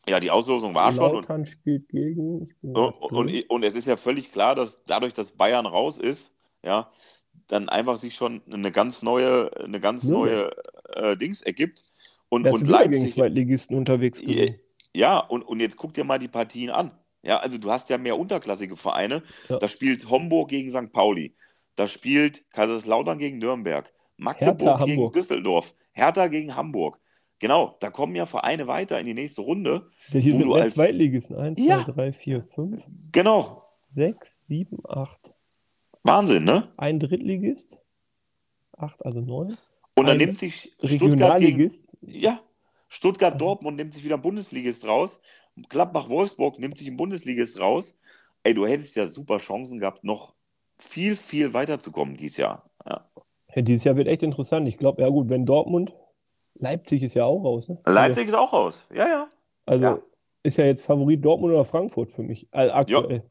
Ja, die Auslosung war schon und Lautern spielt gegen. Ich bin Und, und, und es ist ja völlig klar, dass dadurch, dass Bayern raus ist, ja, dann einfach sich schon eine ganz neue, eine ganz neue Nürnberg. äh, Dings ergibt. Und, Wärst und wieder gegen Leipzig, Zweitligisten unterwegs Ja, gewesen. ja, und, und jetzt guck dir mal die Partien an. Ja, also du hast ja mehr unterklassige Vereine. Ja. Da spielt Homburg gegen St. Pauli. Da spielt Kaiserslautern gegen Nürnberg. Magdeburg Hertha, gegen Hamburg. Düsseldorf. Hertha gegen Hamburg. Genau, da kommen ja Vereine weiter in die nächste Runde. Hier wo sind als- Zweitligisten. Eins, Ja. zwei, drei, vier, fünf. Genau. sechs, sieben, acht. Wahnsinn, ne? Ein Drittligist. Acht, also neun. Und dann Ein nimmt sich Stuttgart gegen. Ja, Stuttgart-Dortmund nimmt sich wieder einen Bundesligist raus. Gladbach-Wolfsburg nimmt sich einen Bundesligist raus. Ey, du hättest ja super Chancen gehabt, noch viel, viel weiterzukommen dieses Jahr. Ja. Ja, dieses Jahr wird echt interessant. Ich glaube, ja gut, wenn Dortmund, Leipzig ist ja auch raus. Ne? Leipzig ist auch raus. Ja, ja. Also, Ja. also ist ja jetzt Favorit Dortmund oder Frankfurt für mich. Also aktuell.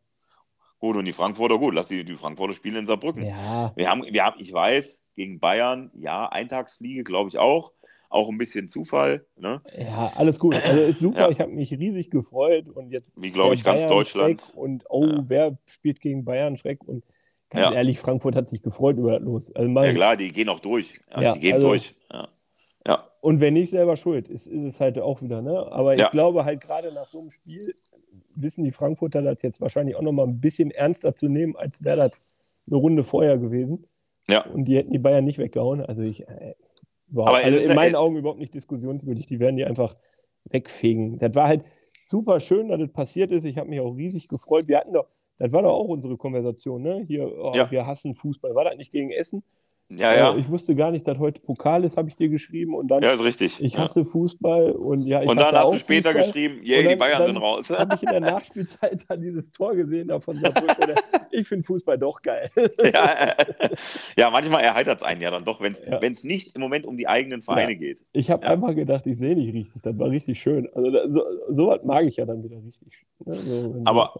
Gut, und die Frankfurter, gut, lass die, die Frankfurter spielen in Saarbrücken. Ja. Wir haben, wir haben, ich weiß, gegen Bayern, ja, Eintagsfliege, glaube ich auch. Auch ein bisschen Zufall. Ne? ja, alles gut. Also ist super. Ja. Ich habe mich riesig gefreut und jetzt. Wie, glaub der ich, ganz Bayern Deutschland. Schreck Und oh, Ja. wer spielt gegen Bayern Schreck? Und ganz Ja. ehrlich, Frankfurt hat sich gefreut über das Los. Also Ja, klar, die gehen auch durch. Ja, Ja, die gehen also- durch. Ja. Ja. Und wenn nicht selber schuld, ist, ist es halt auch wieder. Ne? Aber ich Ja. glaube halt gerade nach so einem Spiel wissen die Frankfurter das jetzt wahrscheinlich auch nochmal ein bisschen ernster zu nehmen, als wäre das eine Runde vorher gewesen. Ja. Und die hätten die Bayern nicht weggehauen. Also ich, äh, wow. Aber also in meinen Augen überhaupt nicht diskussionswürdig. Die werden die einfach wegfegen. Das war halt super schön, dass das passiert ist. Ich habe mich auch riesig gefreut. Wir hatten doch, das war doch auch unsere Konversation, ne? Hier, oh, Ja. wir hassen Fußball. War das nicht gegen Essen? Ja, ja. Äh, ich wusste gar nicht, dass heute Pokal ist, habe ich dir geschrieben. Und dann ja, ist richtig. ich ja. hasse Fußball und ja, ich Und dann hast du später Fußball. geschrieben, yay, Und die Bayern sind raus. Habe ich in der Nachspielzeit dann dieses Tor gesehen da von Saarbrücken. oder, ich finde Fußball doch geil. ja, ja, manchmal erheitert es einen ja dann doch, wenn es Ja. nicht im Moment um die eigenen Vereine Ja. geht. Ich habe Ja. einfach gedacht, ich sehe nicht richtig. Das war richtig schön. Also da, so, sowas mag ich ja dann wieder richtig. Ne? So, Aber-.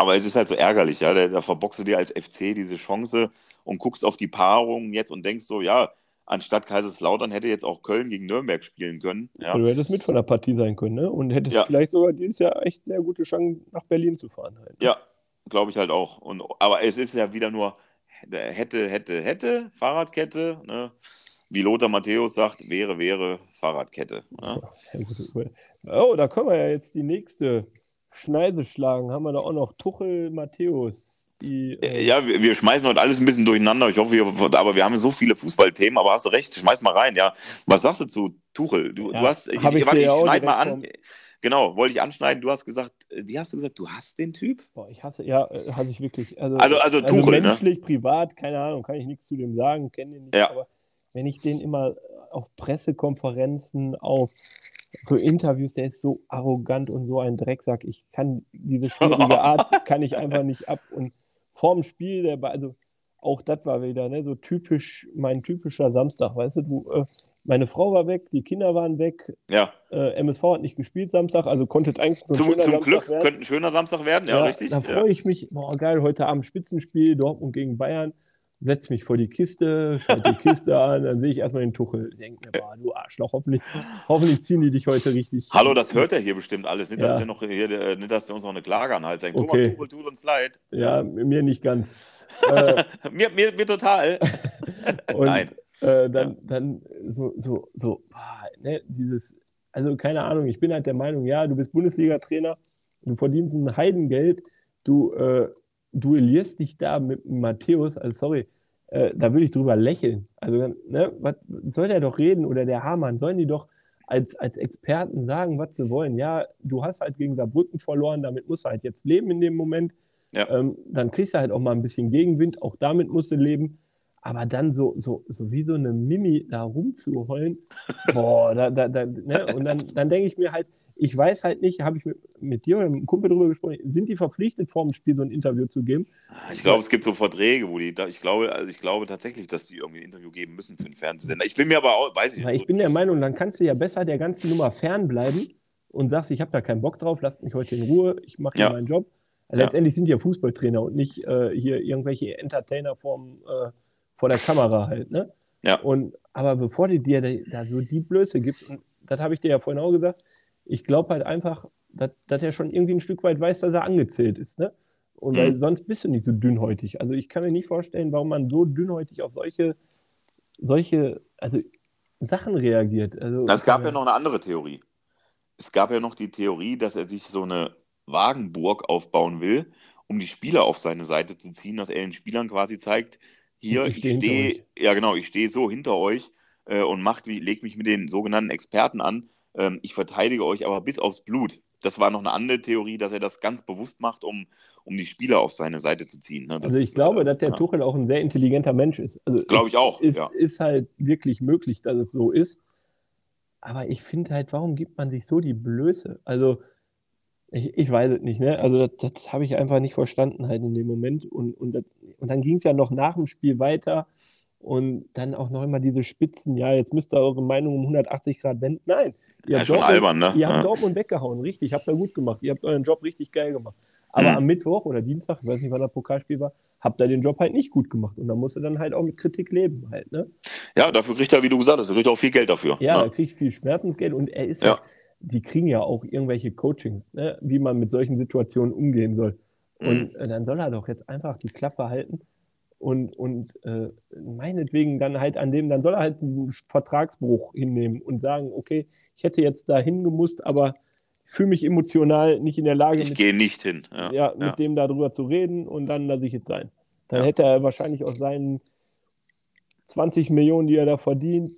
Aber es ist halt so ärgerlich, ja. Da, da verbockst du dir als FC diese Chance und guckst auf die Paarung jetzt und denkst so, ja, anstatt Kaiserslautern hätte jetzt auch Köln gegen Nürnberg spielen können. Ja, du hättest mit von der Partie sein können ne? und hättest Ja. vielleicht sogar dieses Jahr echt sehr gute Chancen, nach Berlin zu fahren. Halt. ja glaube ich halt auch. Und, aber es ist ja wieder nur hätte, hätte, hätte, Fahrradkette. Ne? Wie Lothar Matthäus sagt, wäre, wäre, Fahrradkette. Ne? Oh, da können wir ja jetzt die nächste Schneise schlagen. Haben wir da auch noch Tuchel, Matthäus. Die, äh, Ja, wir, wir schmeißen heute alles ein bisschen durcheinander. Ich hoffe, wir, aber wir haben so viele Fußballthemen, aber hast du recht, schmeiß mal rein, ja. Was sagst du zu Tuchel? Du, Ja, du hast, ich, hab ich warte, ich schneide mal an. Genau, wollte ich anschneiden. Du hast gesagt, äh, wie hast du gesagt, du hast den Typ? Boah, ich hasse, ja, äh, hasse ich wirklich. Also, Also- also Tuchel, ne? menschlich, privat, keine Ahnung, kann ich nichts zu dem sagen, kenne den nicht. Ja. Aber wenn ich den immer auf Pressekonferenzen, auf so Interviews, der ist so arrogant und so ein Drecksack. Ich kann diese schwierige Art, kann ich einfach nicht ab. Und vorm Spiel, der, also auch das war wieder ne, so typisch, mein typischer Samstag, weißt du, du äh, meine Frau war weg, die Kinder waren weg, Ja, äh, MSV hat nicht gespielt Samstag, also konnte eigentlich nur ein zum, schöner zum Samstag Glück werden. könnte ein schöner Samstag werden, ja, richtig. Da Ja. freue ich mich, boah, geil, heute Abend Spitzenspiel, Dortmund gegen Bayern. Setz mich vor die Kiste, schalte die Kiste an, dann sehe ich erstmal den Tuchel. Denk mir, boah, du Arschloch, hoffentlich, hoffentlich ziehen die dich heute richtig. Hallo, das hört er hier bestimmt alles. Nicht, Ja. dass der noch hier, nicht, dass der uns noch eine Klage anhalt. Okay. Thomas Tuchel, tut uns leid. Ja, mir nicht ganz. äh, Mir, mir, mir total. und Nein. Äh, dann, dann so, so, so, boah, ne, dieses, also keine Ahnung, ich bin halt der Meinung, ja, du bist Bundesliga-Trainer, du verdienst ein Heidengeld, du äh, duellierst dich da mit Matthäus, also sorry, äh, da würde ich drüber lächeln. Also, ne, was soll der doch reden oder der Hamann, sollen die doch als, als Experten sagen, was sie wollen. Ja, du hast halt gegen Saarbrücken verloren, damit musst du halt jetzt leben in dem Moment. Ja. Ähm, dann kriegst du halt auch mal ein bisschen Gegenwind, auch damit musst du leben. Aber dann so, so, so wie so eine Mimi da rumzuheulen, boah, da, da, da, ne? und dann, dann denke ich mir halt, ich weiß halt nicht, habe ich mit, mit dir oder mit einem Kumpel drüber gesprochen, sind die verpflichtet, vor dem Spiel so ein Interview zu geben? Ich glaube, es gibt so Verträge, wo die, da- ich glaube, also ich glaube tatsächlich, dass die irgendwie ein Interview geben müssen für den Fernsehsender. Ich bin mir aber auch, weiß ich nicht. ich bin der Meinung, dann kannst du ja besser der ganzen Nummer fernbleiben und sagst, ich habe da keinen Bock drauf, lasst mich heute in Ruhe, ich mache Ja. meinen Job. Also Ja. Letztendlich sind die ja Fußballtrainer und nicht äh, hier irgendwelche Entertainer vorm, äh, vor der Kamera halt. Ne? Ja. Und, aber bevor du dir da, da so die Blöße gibst, und das habe ich dir ja vorhin auch gesagt, ich glaube halt einfach, dass, dass er schon irgendwie ein Stück weit weiß, dass er angezählt ist. Ne? Und weil Mhm. sonst bist du nicht so dünnhäutig. Also ich kann mir nicht vorstellen, warum man so dünnhäutig auf solche, solche also Sachen reagiert. Also, Es gab ja noch eine andere Theorie. Es gab ja noch die Theorie, dass er sich so eine Wagenburg aufbauen will, um die Spieler auf seine Seite zu ziehen, dass er den Spielern quasi zeigt, hier, Ich ich stehe, ja genau, ich stehe so hinter euch äh, und macht wie, leg mich mit den sogenannten Experten an. Ähm, ich verteidige euch aber bis aufs Blut. das war noch eine andere Theorie, dass er das ganz bewusst macht, um, um die Spieler auf seine Seite zu ziehen. Ne? Das, also ich glaube, dass der ja. Tuchel auch ein sehr intelligenter Mensch ist. Also glaube ich auch. Es ja. ist halt wirklich möglich, dass es so ist. Aber ich finde halt, warum gibt man sich so die Blöße? Also ich, ich weiß es nicht, ne? Also das, das habe ich einfach nicht verstanden halt in dem Moment. Und, und, das, und dann ging es ja noch nach dem Spiel weiter und dann auch noch immer diese Spitzen, ja, jetzt müsst ihr eure Meinung um 180 Grad wenden. Nein, ihr ja, habt, Dortmund, albern, ne? ihr habt ja. Dortmund weggehauen, richtig, habt ihr gut gemacht. Ihr habt euren Job richtig geil gemacht. Aber mhm. am Mittwoch oder Dienstag, ich weiß nicht, wann das Pokalspiel war, habt ihr den Job halt nicht gut gemacht. Und da musst du dann halt auch mit Kritik leben halt, ne? Ja, dafür kriegt er, wie du gesagt hast, er kriegt auch viel Geld dafür. Ja, ne? er kriegt viel Schmerzensgeld und er ist ja, die kriegen ja auch irgendwelche Coachings, ne? wie man mit solchen Situationen umgehen soll. Und mhm. dann soll er doch jetzt einfach die Klappe halten und, und äh, meinetwegen dann halt an dem, dann soll er halt einen Vertragsbruch hinnehmen und sagen, okay, ich hätte jetzt da hingemusst, aber ich fühle mich emotional nicht in der Lage. Ich gehe nicht hin. Ja, ja mit ja. dem darüber zu reden und dann lasse ich es sein. Dann ja. hätte er wahrscheinlich aus seinen 20 Millionen, die er da verdient,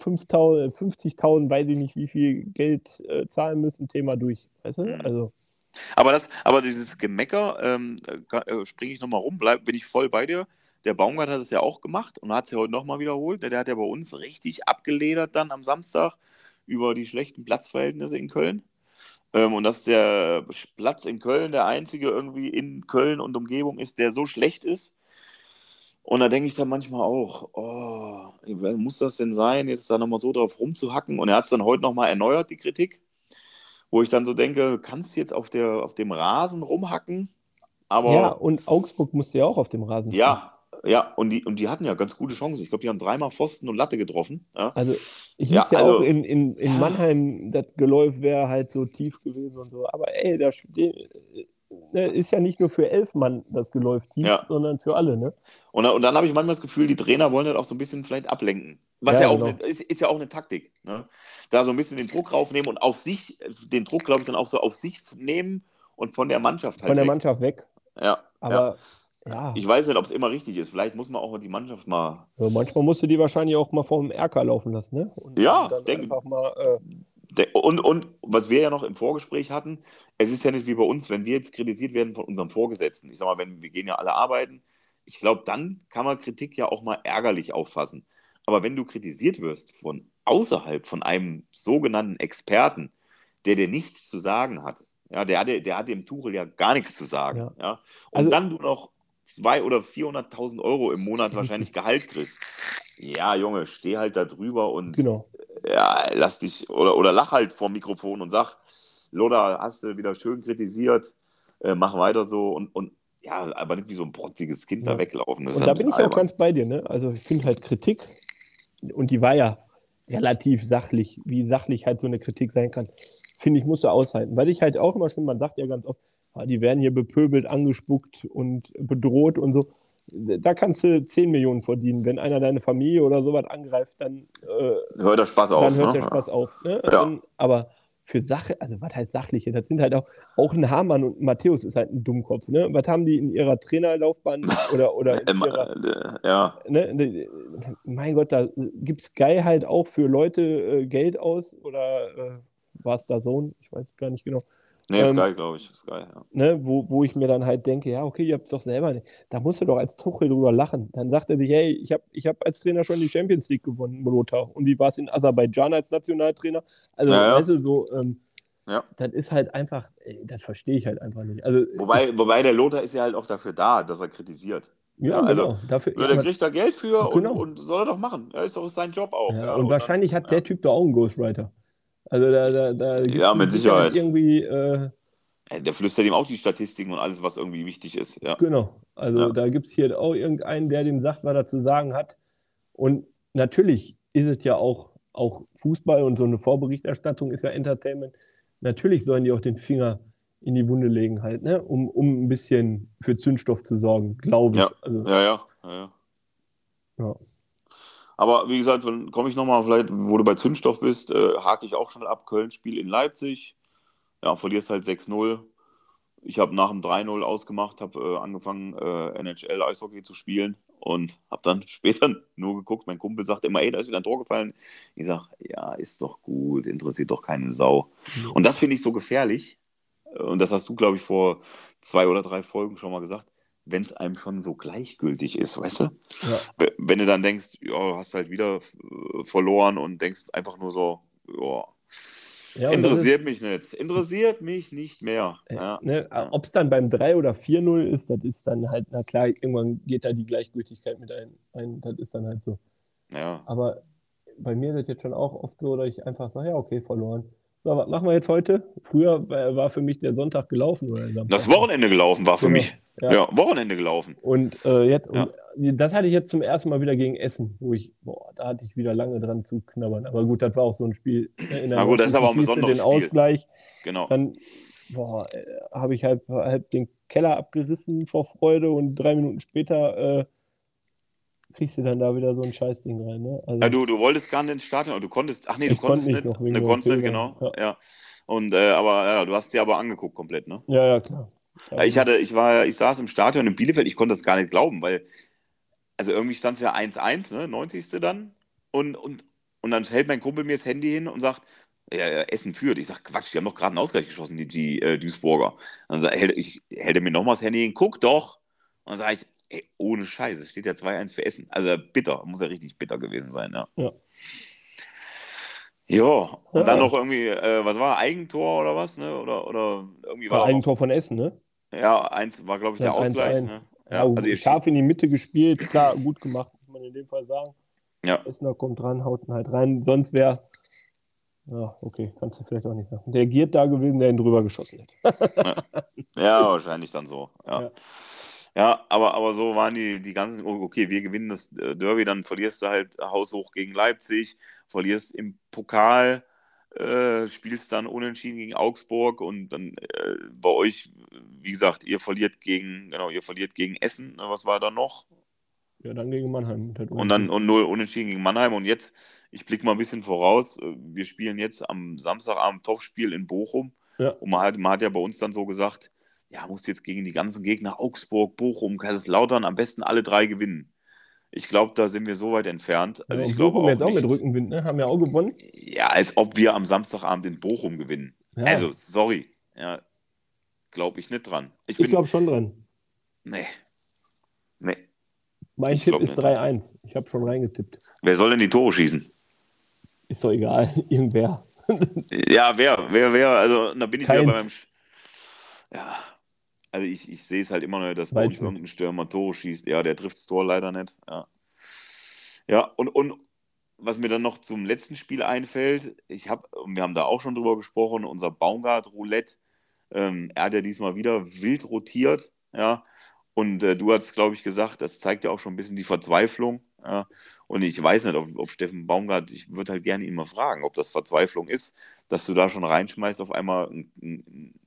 50.000, weiß ich nicht, wie viel Geld äh, zahlen müssen, Thema durch. Weißt du? Mhm. Also. Aber, das, aber dieses Gemecker, ähm, äh, springe ich nochmal rum, bleib, bin ich voll bei dir. Der Baumgart hat es ja auch gemacht und hat es ja heute nochmal wiederholt. Der, der, hat ja bei uns richtig abgeledert dann am Samstag über die schlechten Platzverhältnisse in Köln. Ähm, und dass der Platz in Köln der einzige irgendwie in Köln und Umgebung ist, der so schlecht ist. Und da denke ich dann manchmal auch, oh, muss das denn sein, jetzt da nochmal so drauf rumzuhacken? Und er hat es dann heute nochmal erneuert, die Kritik, wo ich dann so denke, kannst du jetzt auf, der, auf dem Rasen rumhacken? Aber, ja, und Augsburg musste ja auch auf dem Rasen spielen. Ja, ja, und die, und die hatten ja ganz gute Chancen. Ich glaube, die haben dreimal Pfosten und Latte getroffen. Ja. Also, ich ja, ja also, auch in, in, in Mannheim, das Geläuf wäre halt so tief gewesen und so. Aber ey, da ist ja nicht nur für elf Mann das Geläuf tief, ja. sondern für alle. Ne? Und, und dann habe ich manchmal das Gefühl, die Trainer wollen das auch so ein bisschen vielleicht ablenken. Was ja, ja auch genau. eine, ist, ist, ja auch eine Taktik. Ne? Da so ein bisschen den Druck raufnehmen und auf sich, den Druck, glaube ich, dann auch so auf sich nehmen und von der Mannschaft halt Von der weg. Mannschaft weg. Ja. Aber ja. Ich weiß nicht, ob es immer richtig ist. Vielleicht muss man auch die Mannschaft mal. Ja, manchmal musst du die wahrscheinlich auch mal vom Erker laufen lassen, ne? Und ja, denke mal. Äh... Und, und was wir ja noch im Vorgespräch hatten, es ist ja nicht wie bei uns, wenn wir jetzt kritisiert werden von unserem Vorgesetzten. Ich sag mal, wenn wir gehen ja alle arbeiten, ich glaube, dann kann man Kritik ja auch mal ärgerlich auffassen. Aber wenn du kritisiert wirst von außerhalb von einem sogenannten Experten, der dir nichts zu sagen hat, ja, der, der, der hat dem Tuchel ja gar nichts zu sagen. Ja. ja. Und also, dann du noch 200.000 oder 400.000 Euro im Monat wahrscheinlich Gehalt kriegst. Ja, Junge, steh halt da drüber und genau. ja, lass dich oder, oder lach halt vor dem Mikrofon und sag, Loda, hast du wieder schön kritisiert, äh, mach weiter so und, und ja, aber nicht wie so ein protziges Kind ja. da weglaufen. Das und da bin ich albern. auch ganz bei dir, ne? Also ich finde halt Kritik, und die war ja relativ sachlich, wie sachlich halt so eine Kritik sein kann, finde ich, musst du aushalten. Weil ich halt auch immer schon, man sagt ja ganz oft, Ah, die werden hier bepöbelt, angespuckt und bedroht und so. Da kannst du 10 Millionen verdienen. Wenn einer deine Familie oder sowas angreift, dann äh, hört der Spaß auf. Dann hört ne? der Spaß auf. Ne? Ja. Ähm, aber für Sache, also was heißt sachliche? Das sind halt auch, auch ein Hamann und ein Matthäus ist halt ein Dummkopf. Ne? Was haben die in ihrer Trainerlaufbahn oder, oder in ihrer, ja. Ne, mein Gott, da gibt Sky halt auch für Leute äh, Geld aus oder äh, war es da Sohn? Ich weiß gar nicht genau. Nee, ähm, Sky, glaube ich. Sky, ja. Ne, wo, wo ich mir dann halt denke, ja, okay, ihr habt es doch selber nicht. Da musst du doch als Tuchel drüber lachen. Dann sagt er sich, hey, ich habe ich hab als Trainer schon die Champions League gewonnen, Lothar. Und wie war es in Aserbaidschan als Nationaltrainer? Also, ja, ja. weißt du, so, ähm, ja. das ist halt einfach, ey, das verstehe ich halt einfach nicht. Also, wobei, wobei der Lothar ist ja halt auch dafür da, dass er kritisiert. Ja, ja also, genau. Dafür, ja, der kriegt da Geld für genau. und, und, soll er doch machen. Ja, ist doch sein Job auch. Ja, und, und, wahrscheinlich dann, hat der Typ da auch einen Ghostwriter. Also da, da, da ja, mit Sicherheit. Irgendwie, äh, der flüstert ihm auch die Statistiken und alles, was irgendwie wichtig ist. Ja. Genau. Also ja. da gibt es hier auch irgendeinen, der dem sagt, was er zu sagen hat. Und natürlich ist es ja auch, auch Fußball und so eine Vorberichterstattung ist ja Entertainment. Natürlich sollen die auch den Finger in die Wunde legen, halt, ne? um, um ein bisschen für Zündstoff zu sorgen, glaube ich. Ja, also, ja, ja, ja, ja. Aber wie gesagt, komme ich nochmal, vielleicht, wo du bei Zündstoff bist, äh, hake ich auch schon ab. Köln-Spiel in Leipzig. Ja, verlierst halt 6-0. Ich habe nach dem 3-0 ausgemacht, habe äh, angefangen, äh, NHL-Eishockey zu spielen und habe dann später nur geguckt. Mein Kumpel sagte immer, ey, da ist wieder ein Tor gefallen. Ich sage, ja, ist doch gut, interessiert doch keine Sau. Mhm. Und das finde ich so gefährlich, und das hast du, glaube ich, vor zwei oder drei Folgen schon mal gesagt, wenn es einem schon so gleichgültig ist, weißt du? Ja. Wenn du dann denkst, ja, hast halt wieder verloren und denkst einfach nur so, ja, interessiert das mich nicht. Interessiert mich nicht mehr. ist, äh, Ja. ne, Ob es dann beim 3 oder 4-0 ist, das ist dann halt, na klar, irgendwann geht da die Gleichgültigkeit mit ein. ein das ist dann halt so. ja. Aber bei mir ist es jetzt schon auch oft so, dass ich einfach sage, ja, okay, verloren. So, was machen wir jetzt heute? Früher war für mich der Sonntag gelaufen oder. Das Wochenende gelaufen war für Genau. mich. Ja. Ja. Wochenende gelaufen. Und äh, jetzt, Ja. und das hatte ich jetzt zum ersten Mal wieder gegen Essen, wo ich, boah, da hatte ich wieder lange dran zu knabbern. Aber gut, das war auch so ein Spiel. ne, In der Na gut, das ist aber auch ein 90. hieß es besonderes den Spiel. Ausgleich. Genau. Dann, boah, äh, habe ich halb, halb den Keller abgerissen vor Freude und drei Minuten später äh, kriegst du dann da wieder so ein Scheißding rein. Ne? Also, Ja, du, du wolltest gar nicht ins Stadion, aber du konntest, ach nee, du konntest konnte nicht noch wegen du konntest nicht, genau. Ja. Und, äh, aber ja, du hast dir aber angeguckt komplett, ne? ja, ja, klar. Ja, Ich hatte, ich war, ich saß im Stadion in Bielefeld, ich konnte das gar nicht glauben, weil, also irgendwie stand es ja 1-1, ne, 90. dann. Und, und, und dann hält mein Kumpel mir das Handy hin und sagt, ja, ja, Essen führt. Ich sag, Quatsch, die haben doch gerade einen Ausgleich geschossen, die, die äh, Duisburger. Dann sag, hält, ich, hält er mir nochmal das Handy hin, guck doch. Und dann sage ich, ey, ohne Scheiß, es steht ja 2-1 für Essen. Also bitter, muss ja richtig bitter gewesen sein, ja. Ja. Ja, und Ja. dann noch irgendwie, äh, was war, Eigentor oder was, ne? Oder, oder irgendwie war da noch, Eigentor von Essen, ne? ja, eins war, glaube ich, der Ja, Ausgleich, 1-1. ne? Ja, Ja, also ihr scharf in die Mitte gespielt, klar, gut gemacht, muss man in dem Fall sagen. Ja. Essener kommt dran, haut ihn halt rein. Sonst wäre, ja, okay, kannst du vielleicht auch nicht sagen. Der Giert da gewesen, der ihn drüber geschossen hätte. Ja, wahrscheinlich dann so. Ja, Ja. Ja. aber, aber so waren die, die ganzen, oh, okay, wir gewinnen das äh, Derby, dann verlierst du halt haushoch gegen Leipzig, verlierst im Pokal, äh, spielst dann unentschieden gegen Augsburg und dann äh, bei euch, wie gesagt, ihr verliert gegen, genau, ihr verliert gegen Essen, ne, was war da noch? Ja, dann gegen Mannheim. Und dann und null unentschieden gegen Mannheim. Und jetzt, ich blicke mal ein bisschen voraus, äh, wir spielen jetzt am Samstagabend Topspiel in Bochum. Ja. Und man hat, man hat ja bei uns dann so gesagt, ja, musst jetzt gegen die ganzen Gegner Augsburg, Bochum, Kaiserslautern am besten alle drei gewinnen. Ich glaube, da sind wir so weit entfernt. Also ja, ich glaube auch jetzt auch mit Rückenwind, ne? Haben ja auch gewonnen. ja, als ob wir am Samstagabend in Bochum gewinnen. Ja, Also, sorry. Ja, glaube ich nicht dran. Ich, ich glaube schon dran. nee. Nee. Mein ich Tipp ist nicht. 3-1. Ich habe schon reingetippt. Wer soll denn die Tore schießen? Ist doch egal. Irgendwer. Ja, wer, wer, wer, also da bin ich wieder Keins. bei meinem. Sch ja, also ich, ich sehe es halt immer noch, dass bei uns irgendein Stürmer Tore schießt. Ja, der trifft das Tor leider nicht. Ja, ja und, und was mir dann noch zum letzten Spiel einfällt, ich habe, wir haben da auch schon drüber gesprochen, unser Baumgart-Roulette, ähm, er hat ja diesmal wieder wild rotiert, ja. Und äh, du hast, glaube ich, gesagt, das zeigt ja auch schon ein bisschen die Verzweiflung. Ja? Und ich weiß nicht, ob, ob Steffen Baumgart, ich würde halt gerne ihn mal fragen, ob das Verzweiflung ist, dass du da schon reinschmeißt auf einmal einen, einen,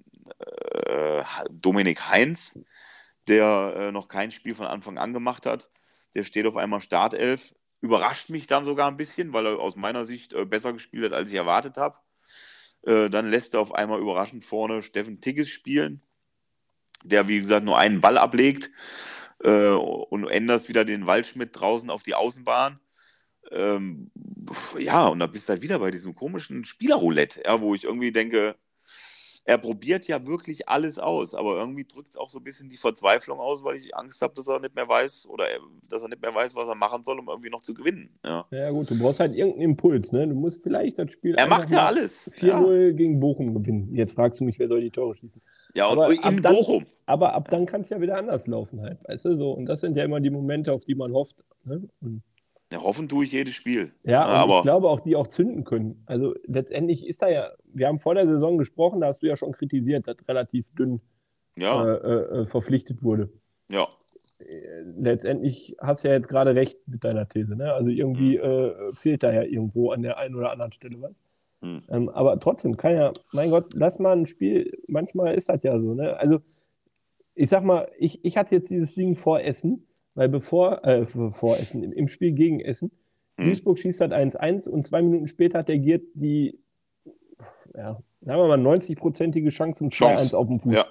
äh, Dominik Heinz, der äh, noch kein Spiel von Anfang an gemacht hat. Der steht auf einmal Startelf. Überrascht mich dann sogar ein bisschen, weil er aus meiner Sicht äh, besser gespielt hat, als ich erwartet habe. Äh, dann lässt er auf einmal überraschend vorne Steffen Tigges spielen, der, wie gesagt, nur einen Ball ablegt äh, und änderst wieder den Waldschmidt draußen auf die Außenbahn. Ähm, ja, und da bist du halt wieder bei diesem komischen Spielerroulette, ja, wo ich irgendwie denke, er probiert ja wirklich alles aus, aber irgendwie drückt es auch so ein bisschen die Verzweiflung aus, weil ich Angst habe, dass er nicht mehr weiß oder er, dass er nicht mehr weiß, was er machen soll, um irgendwie noch zu gewinnen. Ja. Ja, gut, du brauchst halt irgendeinen Impuls, ne? Du musst vielleicht das Spiel. Er macht ja alles. Ja, 4-0 gegen Bochum gewinnen. Jetzt fragst du mich, wer soll die Tore schießen? ja und Aber in ab dann- Bochum. Aber ab dann kann es ja wieder anders laufen halt, weißt du? So, und das sind ja immer die Momente, auf die man hofft. Ne? Und, Ja, hoffen tue ich jedes Spiel. ja, und aber ich glaube auch, die auch zünden können. Also letztendlich ist da ja, wir haben vor der Saison gesprochen, da hast du ja schon kritisiert, dass relativ dünn ja, äh, äh, äh, verpflichtet wurde. ja, Äh, Letztendlich hast du ja jetzt gerade recht mit deiner These. Ne? Also irgendwie äh, fehlt da ja irgendwo an der einen oder anderen Stelle was. Hm. Ähm, aber trotzdem kann ja, mein Gott, lass mal ein Spiel, manchmal ist das ja so. Ne? Also ich sag mal, ich, ich hatte jetzt dieses Ding vor Essen, weil bevor, äh, vor Essen, im, Spiel gegen Essen, Hm. Duisburg schießt halt 1-1 und zwei Minuten später hat der Giert die, ja, sagen wir mal, 90-prozentige Chance zum 2-1 Chance. auf dem Fuß ja,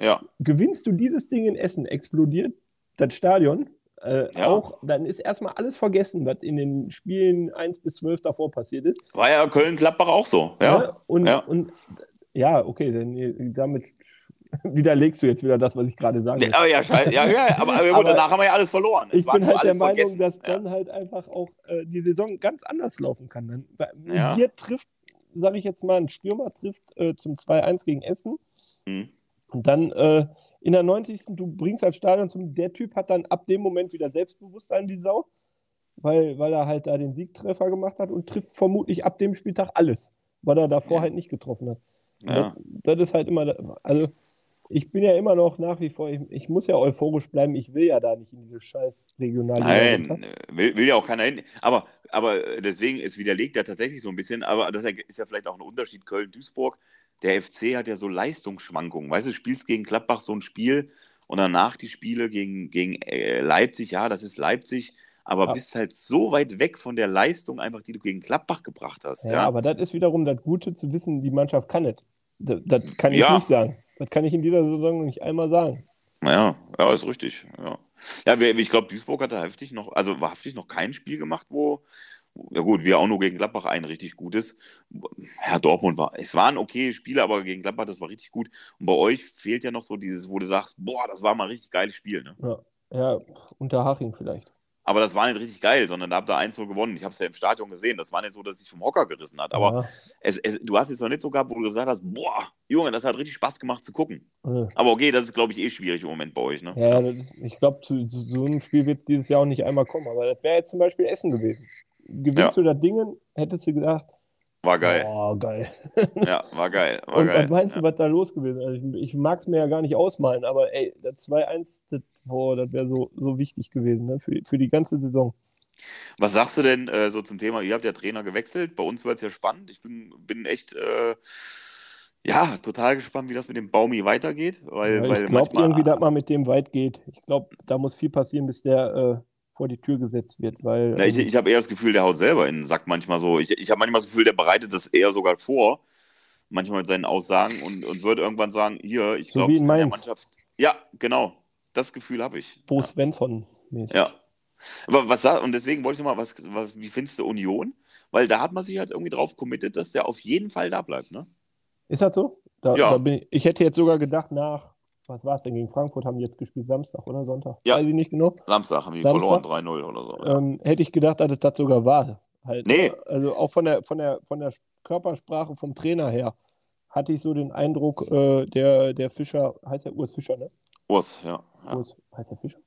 ja, gewinnst du dieses Ding in Essen, explodiert das Stadion, äh, Ja. auch, dann ist erstmal alles vergessen, was in den Spielen 1 bis 12 davor passiert ist. war ja Köln-Gladbach auch so. Ja, Ne? Und, ja. und ja, okay, dann, damit widerlegst du jetzt wieder das, was ich gerade sage. Aber ja, scheiße. Ja, ja, aber, aber gut, Aber danach haben wir ja alles verloren. Es ich bin halt der Meinung, vergessen. dass Ja. dann halt einfach auch äh, die Saison ganz anders laufen kann. Dann, Ja. Dir trifft, sage ich jetzt mal, ein Stürmer trifft äh, zum 2-1 gegen Essen Hm. und dann äh, in der 90. du bringst halt Stadion zum, der Typ hat dann ab dem Moment wieder Selbstbewusstsein wie Sau, weil, weil er halt da den Siegtreffer gemacht hat und trifft vermutlich ab dem Spieltag alles, weil er davor Ja. halt nicht getroffen hat. Ja. Das, das ist halt immer, also ich bin ja immer noch nach wie vor, ich, ich muss ja euphorisch bleiben, ich will ja da nicht in diese scheiß Regionalliga. Nein, will, will ja auch keiner hin. Aber, aber deswegen, es widerlegt ja tatsächlich so ein bisschen, aber das ist ja vielleicht auch ein Unterschied Köln-Duisburg. Der FC hat ja so Leistungsschwankungen. Weißt du, du spielst gegen Gladbach so ein Spiel und danach die Spiele gegen, gegen äh, Leipzig, ja, das ist Leipzig, aber Ja. bist halt so weit weg von der Leistung einfach, die du gegen Gladbach gebracht hast. Ja, Ja, aber das ist wiederum das Gute zu wissen, die Mannschaft kann es. Das, das kann ich Ja. nicht sagen. Das kann ich in dieser Saison nicht einmal sagen. Ja, ja, ist richtig. Ja, ja ich glaube, Duisburg hatte heftig noch, also wahrhaftig noch kein Spiel gemacht, wo, ja gut, wir auch nur gegen Gladbach ein richtig gutes. Ja, Dortmund war, es waren okay Spiele, aber gegen Gladbach, das war richtig gut. Und bei euch fehlt ja noch so dieses, wo du sagst, boah, das war mal ein richtig geiles Spiel. Ne? Ja, ja unter Haching vielleicht. Aber das war nicht richtig geil, sondern da habt ihr 1-0 gewonnen. Ich habe es ja im Stadion gesehen. Das war nicht so, dass es sich vom Hocker gerissen hat. Aber ja, es, es, du hast es noch nicht so gehabt, wo du gesagt hast, boah, Junge, das hat richtig Spaß gemacht zu gucken. äh, Aber okay, das ist, glaube ich, eh schwierig im Moment bei euch. Ne? ja ist, ich glaube, so einem Spiel wird dieses Jahr auch nicht einmal kommen. Aber das wäre jetzt zum Beispiel Essen gewesen. Gewinnst Ja. du das Dingen, hättest du gedacht, War geil. oh, geil. Ja, war geil. War Und geil. was meinst ja. du, was da los gewesen ist? Also ich, ich mag es mir ja gar nicht ausmalen, aber ey, das 2-1, das, boah, das wäre so, so wichtig gewesen ne? für, für die ganze Saison. Was sagst du denn äh, so zum Thema, ihr habt ja Trainer gewechselt, bei uns wird es ja spannend. Ich bin, bin echt äh, ja, total gespannt, wie das mit dem Baumi weitergeht. Weil, Ja, ich glaube irgendwie, dass man mit dem weit geht. Ich glaube, da muss viel passieren, bis der äh, vor die Tür gesetzt wird, weil Na, ich ähm, ich habe eher das Gefühl, der haut selber in den Sack manchmal so. Ich, ich habe manchmal das Gefühl, der bereitet das eher sogar vor, manchmal mit seinen Aussagen und, und wird irgendwann sagen, hier, ich So glaube, in der. Mannschaft. Ja, genau. Das Gefühl habe ich. Bo Svensson mäßig. Ja. Aber was und deswegen wollte ich nochmal, was, was, wie findest du Union? Weil da hat man sich halt irgendwie drauf committed, dass der auf jeden Fall da bleibt, ne? Ist das so? Da, Ja. da ich, ich hätte jetzt sogar gedacht, nach, was war es denn, gegen Frankfurt haben die jetzt gespielt, Samstag oder Sonntag? Ja. Weiß ich nicht genau. Samstag haben die Samstag? verloren 3-0 oder so. Ja. Ähm, hätte ich gedacht, dass das sogar war. Halt, Nee. ne? Also auch von der, von, der, von der Körpersprache vom Trainer her hatte ich so den Eindruck, äh, der, der Fischer, heißt der Urs Fischer, ne? Urs, ja. ja. Urs, heißt der Fischer?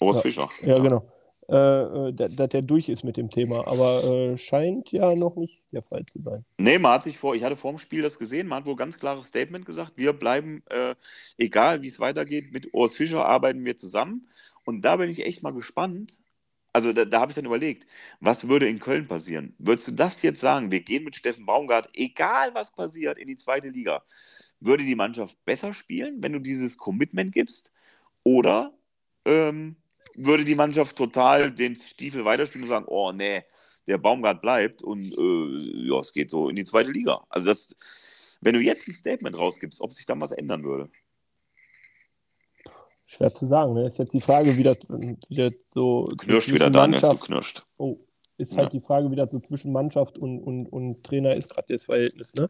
Urs Ja. Fischer. Ja, genau. Äh, äh, dass der durch ist mit dem Thema, aber äh, scheint ja noch nicht der Fall zu sein. Nee, man hat sich vor, ich hatte vor dem Spiel das gesehen, man hat wohl ganz klares Statement gesagt, wir bleiben, äh, egal wie es weitergeht, mit Urs Fischer arbeiten wir zusammen. Und da bin ich echt mal gespannt. Also da, da habe ich dann überlegt, was würde in Köln passieren? Würdest du das jetzt sagen, wir gehen mit Steffen Baumgart, egal was passiert, in die zweite Liga? Würde die Mannschaft besser spielen, wenn du dieses Commitment gibst? Oder ähm, würde die Mannschaft total den Stiefel weiterspielen und sagen, oh nee, der Baumgart bleibt und äh, ja, es geht so in die zweite Liga. Also das, wenn du jetzt ein Statement rausgibst, ob sich dann was ändern würde. Schwer zu sagen. Ne? Ist jetzt die Frage, wie das, wie das so Knirscht wieder Daniel, du knirscht. oh, ist halt Ja. die Frage, wie das so zwischen Mannschaft und, und, und Trainer ist, gerade das Verhältnis. Ne?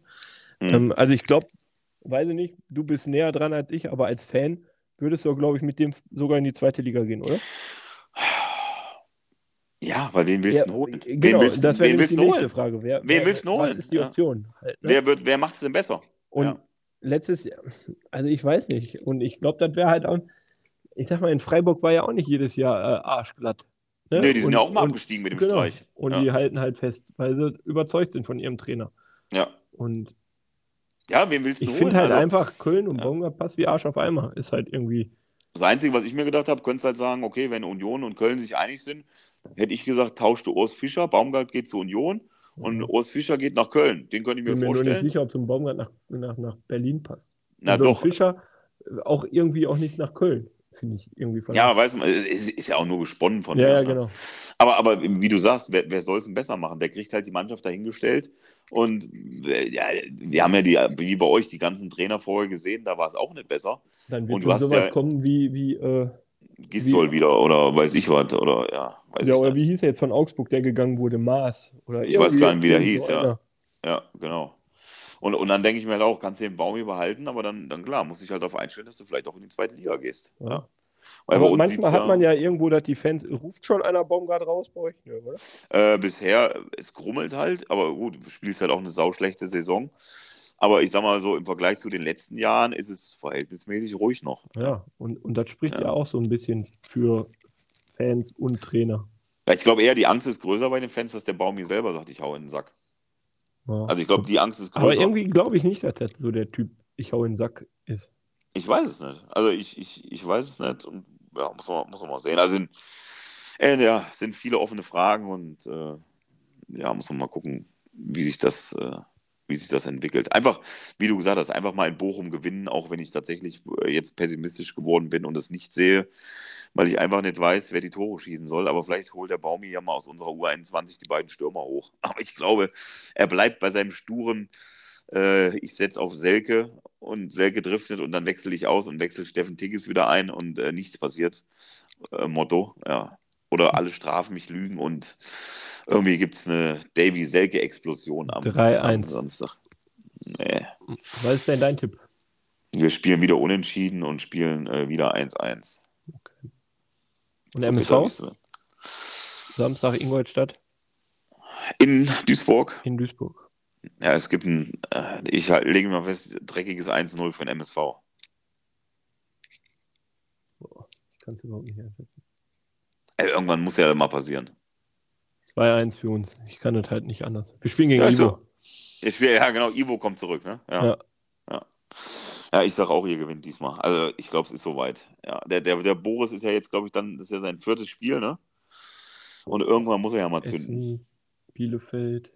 Mhm. Ähm, also ich glaube, weiß ich nicht, du bist näher dran als ich, aber als Fan würdest du, glaube ich, mit dem sogar in die zweite Liga gehen, oder? Ja, weil wen willst du denn holen? Genau, wen willst, das wäre die nächste holen? Frage. Wer, Wen willst du Was holen? ist die Ja. Option? Halt, ne? Wer, wird- wer macht es denn besser? Und Ja. letztes Jahr, also ich weiß nicht. Und ich glaube, das wäre halt auch, ich sag mal, in Freiburg war ja auch nicht jedes Jahr äh, arschglatt. Ne? Nee, die sind und, ja auch mal und, abgestiegen mit dem genau. Streich. Und ja. die halten halt fest, weil sie überzeugt sind von ihrem Trainer. ja. Und ja, wen willst du ich finde halt Also, einfach, Köln und ja. Baumgart passt wie Arsch auf Eimer. Ist halt irgendwie. Das Einzige, was ich mir gedacht habe, könntest halt sagen, okay, wenn Union und Köln sich einig sind, hätte ich gesagt, tauscht du Urs Fischer, Baumgart geht zu Union und Urs Fischer geht nach Köln. Den könnte ich mir bin mir nur nicht vorstellen. sicher, ob so ein Baumgart nach, nach, nach Berlin passt. Na Und so ein doch. Fischer auch irgendwie auch nicht nach Köln, finde ich irgendwie. Ja, weiß man, ist, ist ja auch nur gesponnen von ja, mir, ja, ne? genau. Aber, aber wie du sagst, wer, wer soll es denn besser machen? Der kriegt halt die Mannschaft dahingestellt. Und äh, ja, wir haben ja die, wie bei euch, die ganzen Trainer vorher gesehen, da war es auch nicht besser. Dann Und wird du schon hast so weit ja- kommen wie, wie, äh, Gistol wieder oder weiß ich was. Oder ja, ja, oder wie hieß er jetzt von Augsburg, der gegangen wurde? Maas. Oder Ich weiß gar nicht, wie der hieß, so ja. einer. Ja, genau. Und, und dann denke ich mir halt auch, kannst du den Baum hier behalten, aber dann, dann klar, muss ich halt darauf einstellen, dass du vielleicht auch in die zweite Liga gehst. Ja. Weil Aber manchmal hat man ja irgendwo, dass die Fans. Ruft schon einer Baumgart raus bei euch? Oder? Äh, bisher, es grummelt halt, aber gut, du spielst halt auch eine sauschlechte Saison. Aber ich sag mal so, im Vergleich zu den letzten Jahren ist es verhältnismäßig ruhig noch. Ja, und, und das spricht ja. Ja. auch so ein bisschen für Fans und Trainer. Ich glaube eher, die Angst ist größer bei den Fans, dass der Baum mir selber sagt, ich hau in den Sack. Ja. Also ich glaube, die Angst ist größer. Aber irgendwie glaube ich nicht, dass das so der Typ, ich hau in den Sack ist. Ich weiß es nicht. Also ich, ich, ich weiß es nicht und ja, muss man, muss man mal sehen. Also sind, äh, ja, sind viele offene Fragen und äh, ja, muss man mal gucken, wie sich das, äh, wie sich das entwickelt. Einfach, wie du gesagt hast, einfach mal in Bochum gewinnen, auch wenn ich tatsächlich äh, jetzt pessimistisch geworden bin und es nicht sehe, weil ich einfach nicht weiß, wer die Tore schießen soll. Aber vielleicht holt der Baumi ja mal aus unserer U21 die beiden Stürmer hoch. Aber ich glaube, er bleibt bei seinem sturen, äh, ich setze auf Selke und Selke driftet und dann wechsle ich aus und wechsle Steffen Tigges wieder ein und äh, nichts passiert. Äh, Motto, ja. Oder alle strafen mich lügen und irgendwie gibt es eine Davy-Selke-Explosion am, 3-1. am Samstag. Nee. Was ist denn dein Tipp? Wir spielen wieder unentschieden und spielen äh, wieder 1-1. Und So MSV? Samstag Ingolstadt In Duisburg. in Duisburg. Ja, es gibt ein, äh, ich halt- lege mal fest, dreckiges 1-0 für den MSV. Boah, ich kann es überhaupt nicht einschätzen. Ey, irgendwann muss ja mal passieren. 2-1 für uns. Ich kann das halt nicht anders. Wir spielen gegen Ja, Ivo. so. Ich spiel, ja, genau, Ivo kommt zurück, ne? Ja. Ja. Ja, ja ich sag auch, ihr gewinnt diesmal. Also, ich glaube, es ist soweit. Ja, der, der, der Boris ist ja jetzt, glaube ich, dann, das ist ja sein viertes Spiel, ne? Und irgendwann muss er ja mal zünden. Essen, Bielefeld,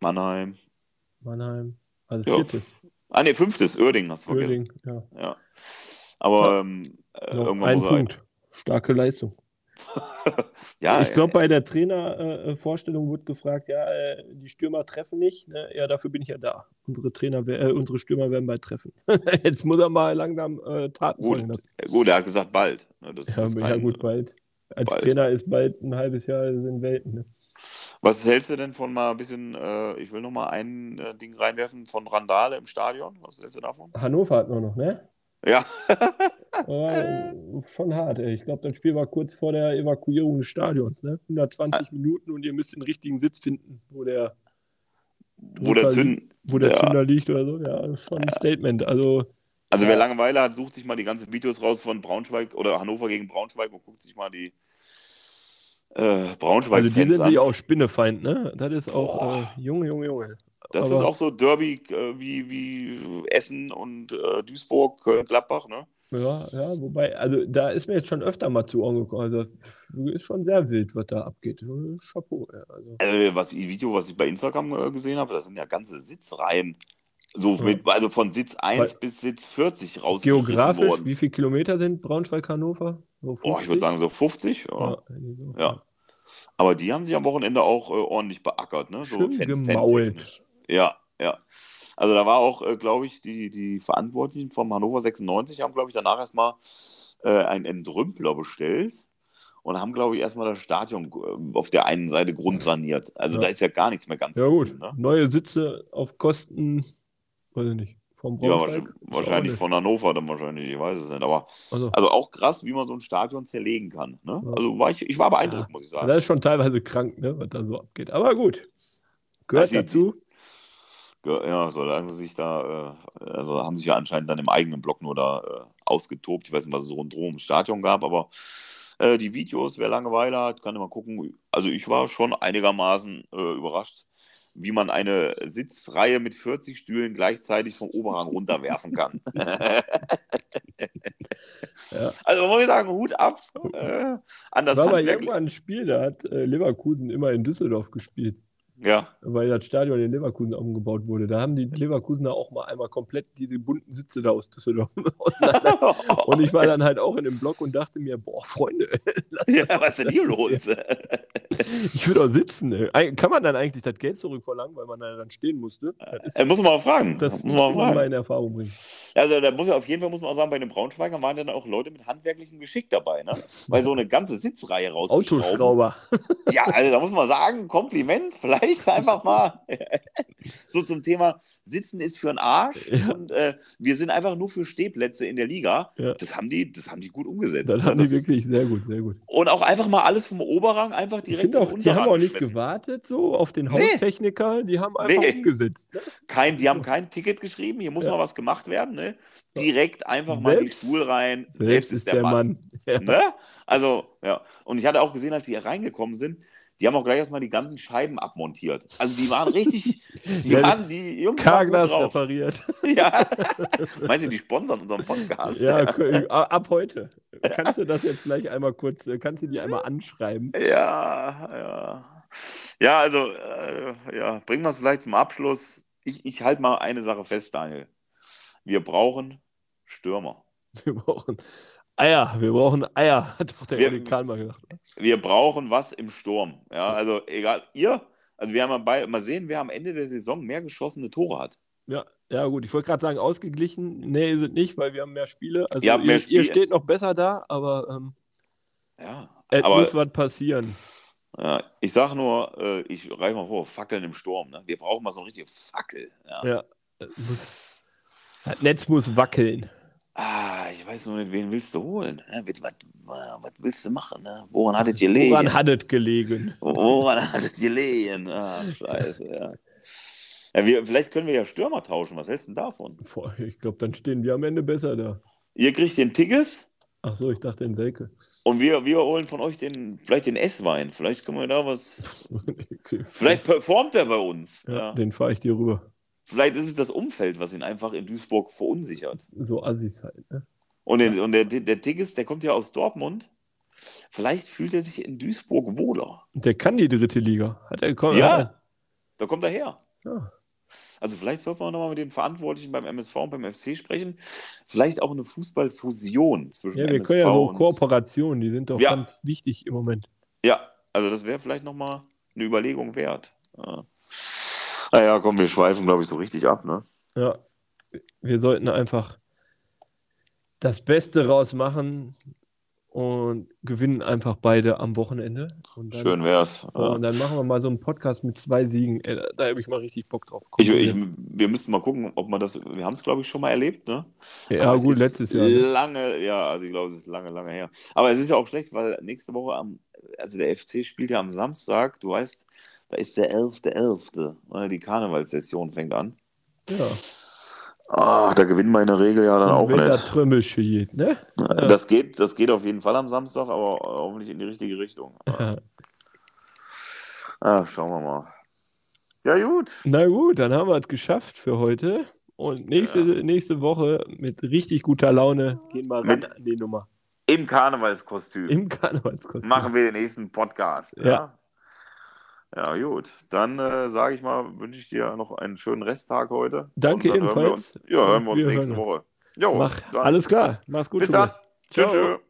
Mannheim. Mannheim. Also Ja, viertes. Ah, ne, fünftes, Oerding hast du vergessen. Uerdingen, ja. Ja. Aber ähm, äh, irgendwann ein muss er. Punkt. Starke Leistung. Ja, ich glaube, bei der Trainervorstellung wurde gefragt, ja, äh, die Stürmer treffen nicht. Ne? Ja, dafür bin ich ja da. Unsere Trainer, äh, unsere Stürmer werden bald treffen. Jetzt muss er mal langsam äh, Taten Gut, folgen lassen. äh, gut, er hat gesagt bald. Ne, Das Ja, ist ja, gut, bald. Als bald. Trainer ist bald ein halbes Jahr in Welten. Ne? Was hältst du denn von mal ein bisschen, äh, ich will noch mal ein äh, Ding reinwerfen, von Randale im Stadion? Was hältst du davon? Hannover hat nur noch, ne? Ja, äh, schon hart, ey. Ich glaube, das Spiel war kurz vor der Evakuierung des Stadions, ne? 120 Minuten und ihr müsst den richtigen Sitz finden, wo der, wo der Zünd. wo der Ja. Zünder liegt oder so. Ja, schon ein Statement. Also, Also wer Langeweile hat, sucht sich mal die ganzen Videos raus von Braunschweig oder Hannover gegen Braunschweig und guckt sich mal die äh, also die Braunschweig-Fans sind an. auch Spinnefeind, ne? Das ist auch, äh, Junge, Junge, Junge. Das aber- ist auch so Derby äh, wie, wie Essen und äh, Duisburg, Köln, Gladbach, ne? Ja, ja, wobei, also da ist mir jetzt schon öfter mal zu Ohren gekommen. Also ist schon sehr wild, was da abgeht. Chapeau, ja. Also, Also, was, Video, was ich bei Instagram äh, gesehen habe, das sind ja ganze Sitzreihen. So Ja. mit, also von Sitz 1 Weil- bis Sitz 40 rausgeschmissen geografisch, worden. wie viele Kilometer sind Braunschweig-Hannover? So Oh, ich würde sagen so 50. Ja. Ja. Ja. Aber die haben sich am Wochenende auch äh, ordentlich beackert, ne? So Schön gemault. Ja, ja. Also da war auch, äh, glaube ich, die, die Verantwortlichen vom Hannover 96 haben, glaube ich, danach erstmal äh, einen Entrümpler bestellt und haben, glaube ich, erstmal das Stadion äh, auf der einen Seite grundsaniert. Also Ja. da ist ja gar nichts mehr ganz Ja, gut. Ne? Neue Sitze auf Kosten, weiß ich nicht, vom Ja, Braunschweig. wahrscheinlich, von Hannover dann wahrscheinlich, ich weiß es nicht. Aber Also, also auch krass, wie man so ein Stadion zerlegen kann. Ne? Ja. Also war ich, ich war beeindruckt, Ja. muss ich sagen. das ist schon teilweise krank, ne, was da so abgeht. Aber gut. Gehört Also dazu. Ja, solange sie sich da, äh, also haben sich ja anscheinend dann im eigenen Block nur da äh, ausgetobt. Ich weiß nicht, was es rundherum im Stadion gab, aber äh, die Videos, wer Langeweile hat, kann immer gucken. Also ich war schon einigermaßen äh, überrascht, wie man eine Sitzreihe mit 40 Stühlen gleichzeitig vom Oberrang runterwerfen kann. Ja. Also muss ich sagen, Hut ab äh, an das war aber Handwerk. irgendwann ein Spiel, da hat äh, Leverkusen immer in Düsseldorf gespielt, Ja, weil das Stadion in Leverkusen umgebaut wurde. Da haben die Leverkusener auch mal einmal komplett diese bunten Sitze da aus Düsseldorf. und ich war dann halt auch in dem Block und dachte mir, boah, Freunde, lass ja, was ist denn hier los? Ich würde auch sitzen. ey. Kann man dann eigentlich das Geld zurückverlangen, weil man dann stehen musste? Das, ist, Äh, muss man mal fragen. das muss man mal fragen. in Erfahrung bringen. Also da muss ja auf jeden Fall muss man auch sagen, bei den Braunschweigern waren dann auch Leute mit handwerklichem Geschick dabei, ne? Weil so eine ganze Sitzreihe rauszuschrauben. Autoschrauber. Ja, also da muss man sagen, Kompliment, vielleicht einfach mal so zum Thema Sitzen ist für einen Arsch Ja. und äh, wir sind einfach nur für Stehplätze in der Liga. Ja. Das haben die, das haben die gut umgesetzt. Das ne? haben die Das- wirklich sehr gut, sehr gut. Und auch einfach mal alles vom Oberrang einfach Ich direkt auch, den die haben auch nicht gewartet so auf den Nee. Haustechniker, die haben einfach Nee. umgesetzt. Ne? Kein, die haben kein Ticket geschrieben, hier muss Ja. mal was gemacht werden. Ne? Direkt einfach mal Selbst- die Stuhl rein. Selbst, ist der, Mann. Ja. Ne? Also, ja. Und ich hatte auch gesehen, als die hier reingekommen sind, die haben auch gleich erstmal die ganzen Scheiben abmontiert. Also die waren richtig, die Ja, waren, die Jungs waren Carglass drauf. repariert. Ja. Meinst du, die sponsern unseren Podcast? Ja, ab heute. Kannst du das jetzt gleich einmal kurz, äh, kannst du die einmal anschreiben? Ja, ja. Ja, also, äh, ja, bringen wir es vielleicht zum Abschluss. Ich, ich halte mal eine Sache fest, Daniel. Wir brauchen Stürmer. Wir brauchen Eier, wir brauchen Eier, hat doch der Wir- Erik Karl mal gesagt. Wir brauchen was im Sturm. Ja, also egal, ihr, also wir haben mal, bei, mal sehen, wer am Ende der Saison mehr geschossene Tore hat. Ja, ja gut, ich wollte gerade sagen, ausgeglichen. Nee, es nicht, weil wir haben mehr Spiele. Also Ihr mehr Spiele. ihr steht noch besser da, aber ähm, Ja, es muss was passieren. ja, ich sage nur, äh, ich reiche mal vor, Fackeln im Sturm. Ne? Wir brauchen mal so eine richtige Fackel. Ja. Ja, muss, das Netz muss wackeln. Ah, ich weiß nur nicht, wen willst du holen? Ne? Was, was, was willst du machen? Ne? Woran hattet ihr gelegen? Woran hat es gelegen? Woran hattet ihr gelegen? Ah, scheiße, ja. ja wir, vielleicht können wir ja Stürmer tauschen. Was hältst du denn davon? Boah, ich glaube, dann stehen wir am Ende besser da. Ihr kriegt den Tigges Ach so, ich dachte in Selke. und wir, wir holen von euch den, vielleicht den S-Wein. Vielleicht können wir da was. Okay. Vielleicht performt er bei uns. ja, Ja. Den fahre ich dir rüber. Vielleicht ist es das Umfeld, was ihn einfach in Duisburg verunsichert. So Assis halt. Ne? Und, den, und der, der Tigges, der kommt ja aus Dortmund. Vielleicht fühlt er sich in Duisburg wohler. Und der kann die dritte Liga. Hat er komm, Ja. Da kommt er her. er, ja. Also vielleicht sollten wir nochmal mit den Verantwortlichen beim MSV und beim FC sprechen. Vielleicht auch eine Fußballfusion zwischen Ja, wir MSV können ja so. Kooperationen, die sind doch Ja. ganz wichtig im Moment. Ja, also das wäre vielleicht nochmal eine Überlegung wert. Ja. Naja, komm, wir schweifen, glaube ich, so richtig ab, ne? Ja, wir sollten einfach das Beste rausmachen und gewinnen einfach beide am Wochenende. Dann, Schön wär's. Oh, und Ja. dann machen wir mal so einen Podcast mit zwei Siegen. Ey, da da habe ich mal richtig Bock drauf. Ich, ich, wir müssten mal gucken, ob man das, wir haben es, glaube ich, schon mal erlebt, ne? ja, Aber gut, letztes Jahr. Ne? Lange, ja, also ich glaube, es ist lange, lange her. Aber es ist ja auch schlecht, weil nächste Woche am, also der FC spielt ja am Samstag, du weißt, da ist der 11.11., ne? die Karnevalssession fängt an. Ja. Ah, da gewinnen wir in der Regel ja dann auch Wenn da nicht. Trümmelche geht, ne? Das geht, das geht auf jeden Fall am Samstag, aber hoffentlich in die richtige Richtung. Ja. Ah, schauen wir mal. Ja, gut. Na gut, dann haben wir es geschafft für heute. Und nächste, nächste Woche mit richtig guter Laune gehen wir ran Mit- an die Nummer. Im Karnevalskostüm Im Karnevalskostüm. machen wir den nächsten Podcast. Ja. Ja, ja gut. Dann äh, sage ich mal, wünsche ich dir noch einen schönen Resttag heute. Danke hören ebenfalls. uns, ja, hören wir uns Wir nächste. Woche. Jo, Mach, alles klar. Mach's gut. Bis dann. Tschüss.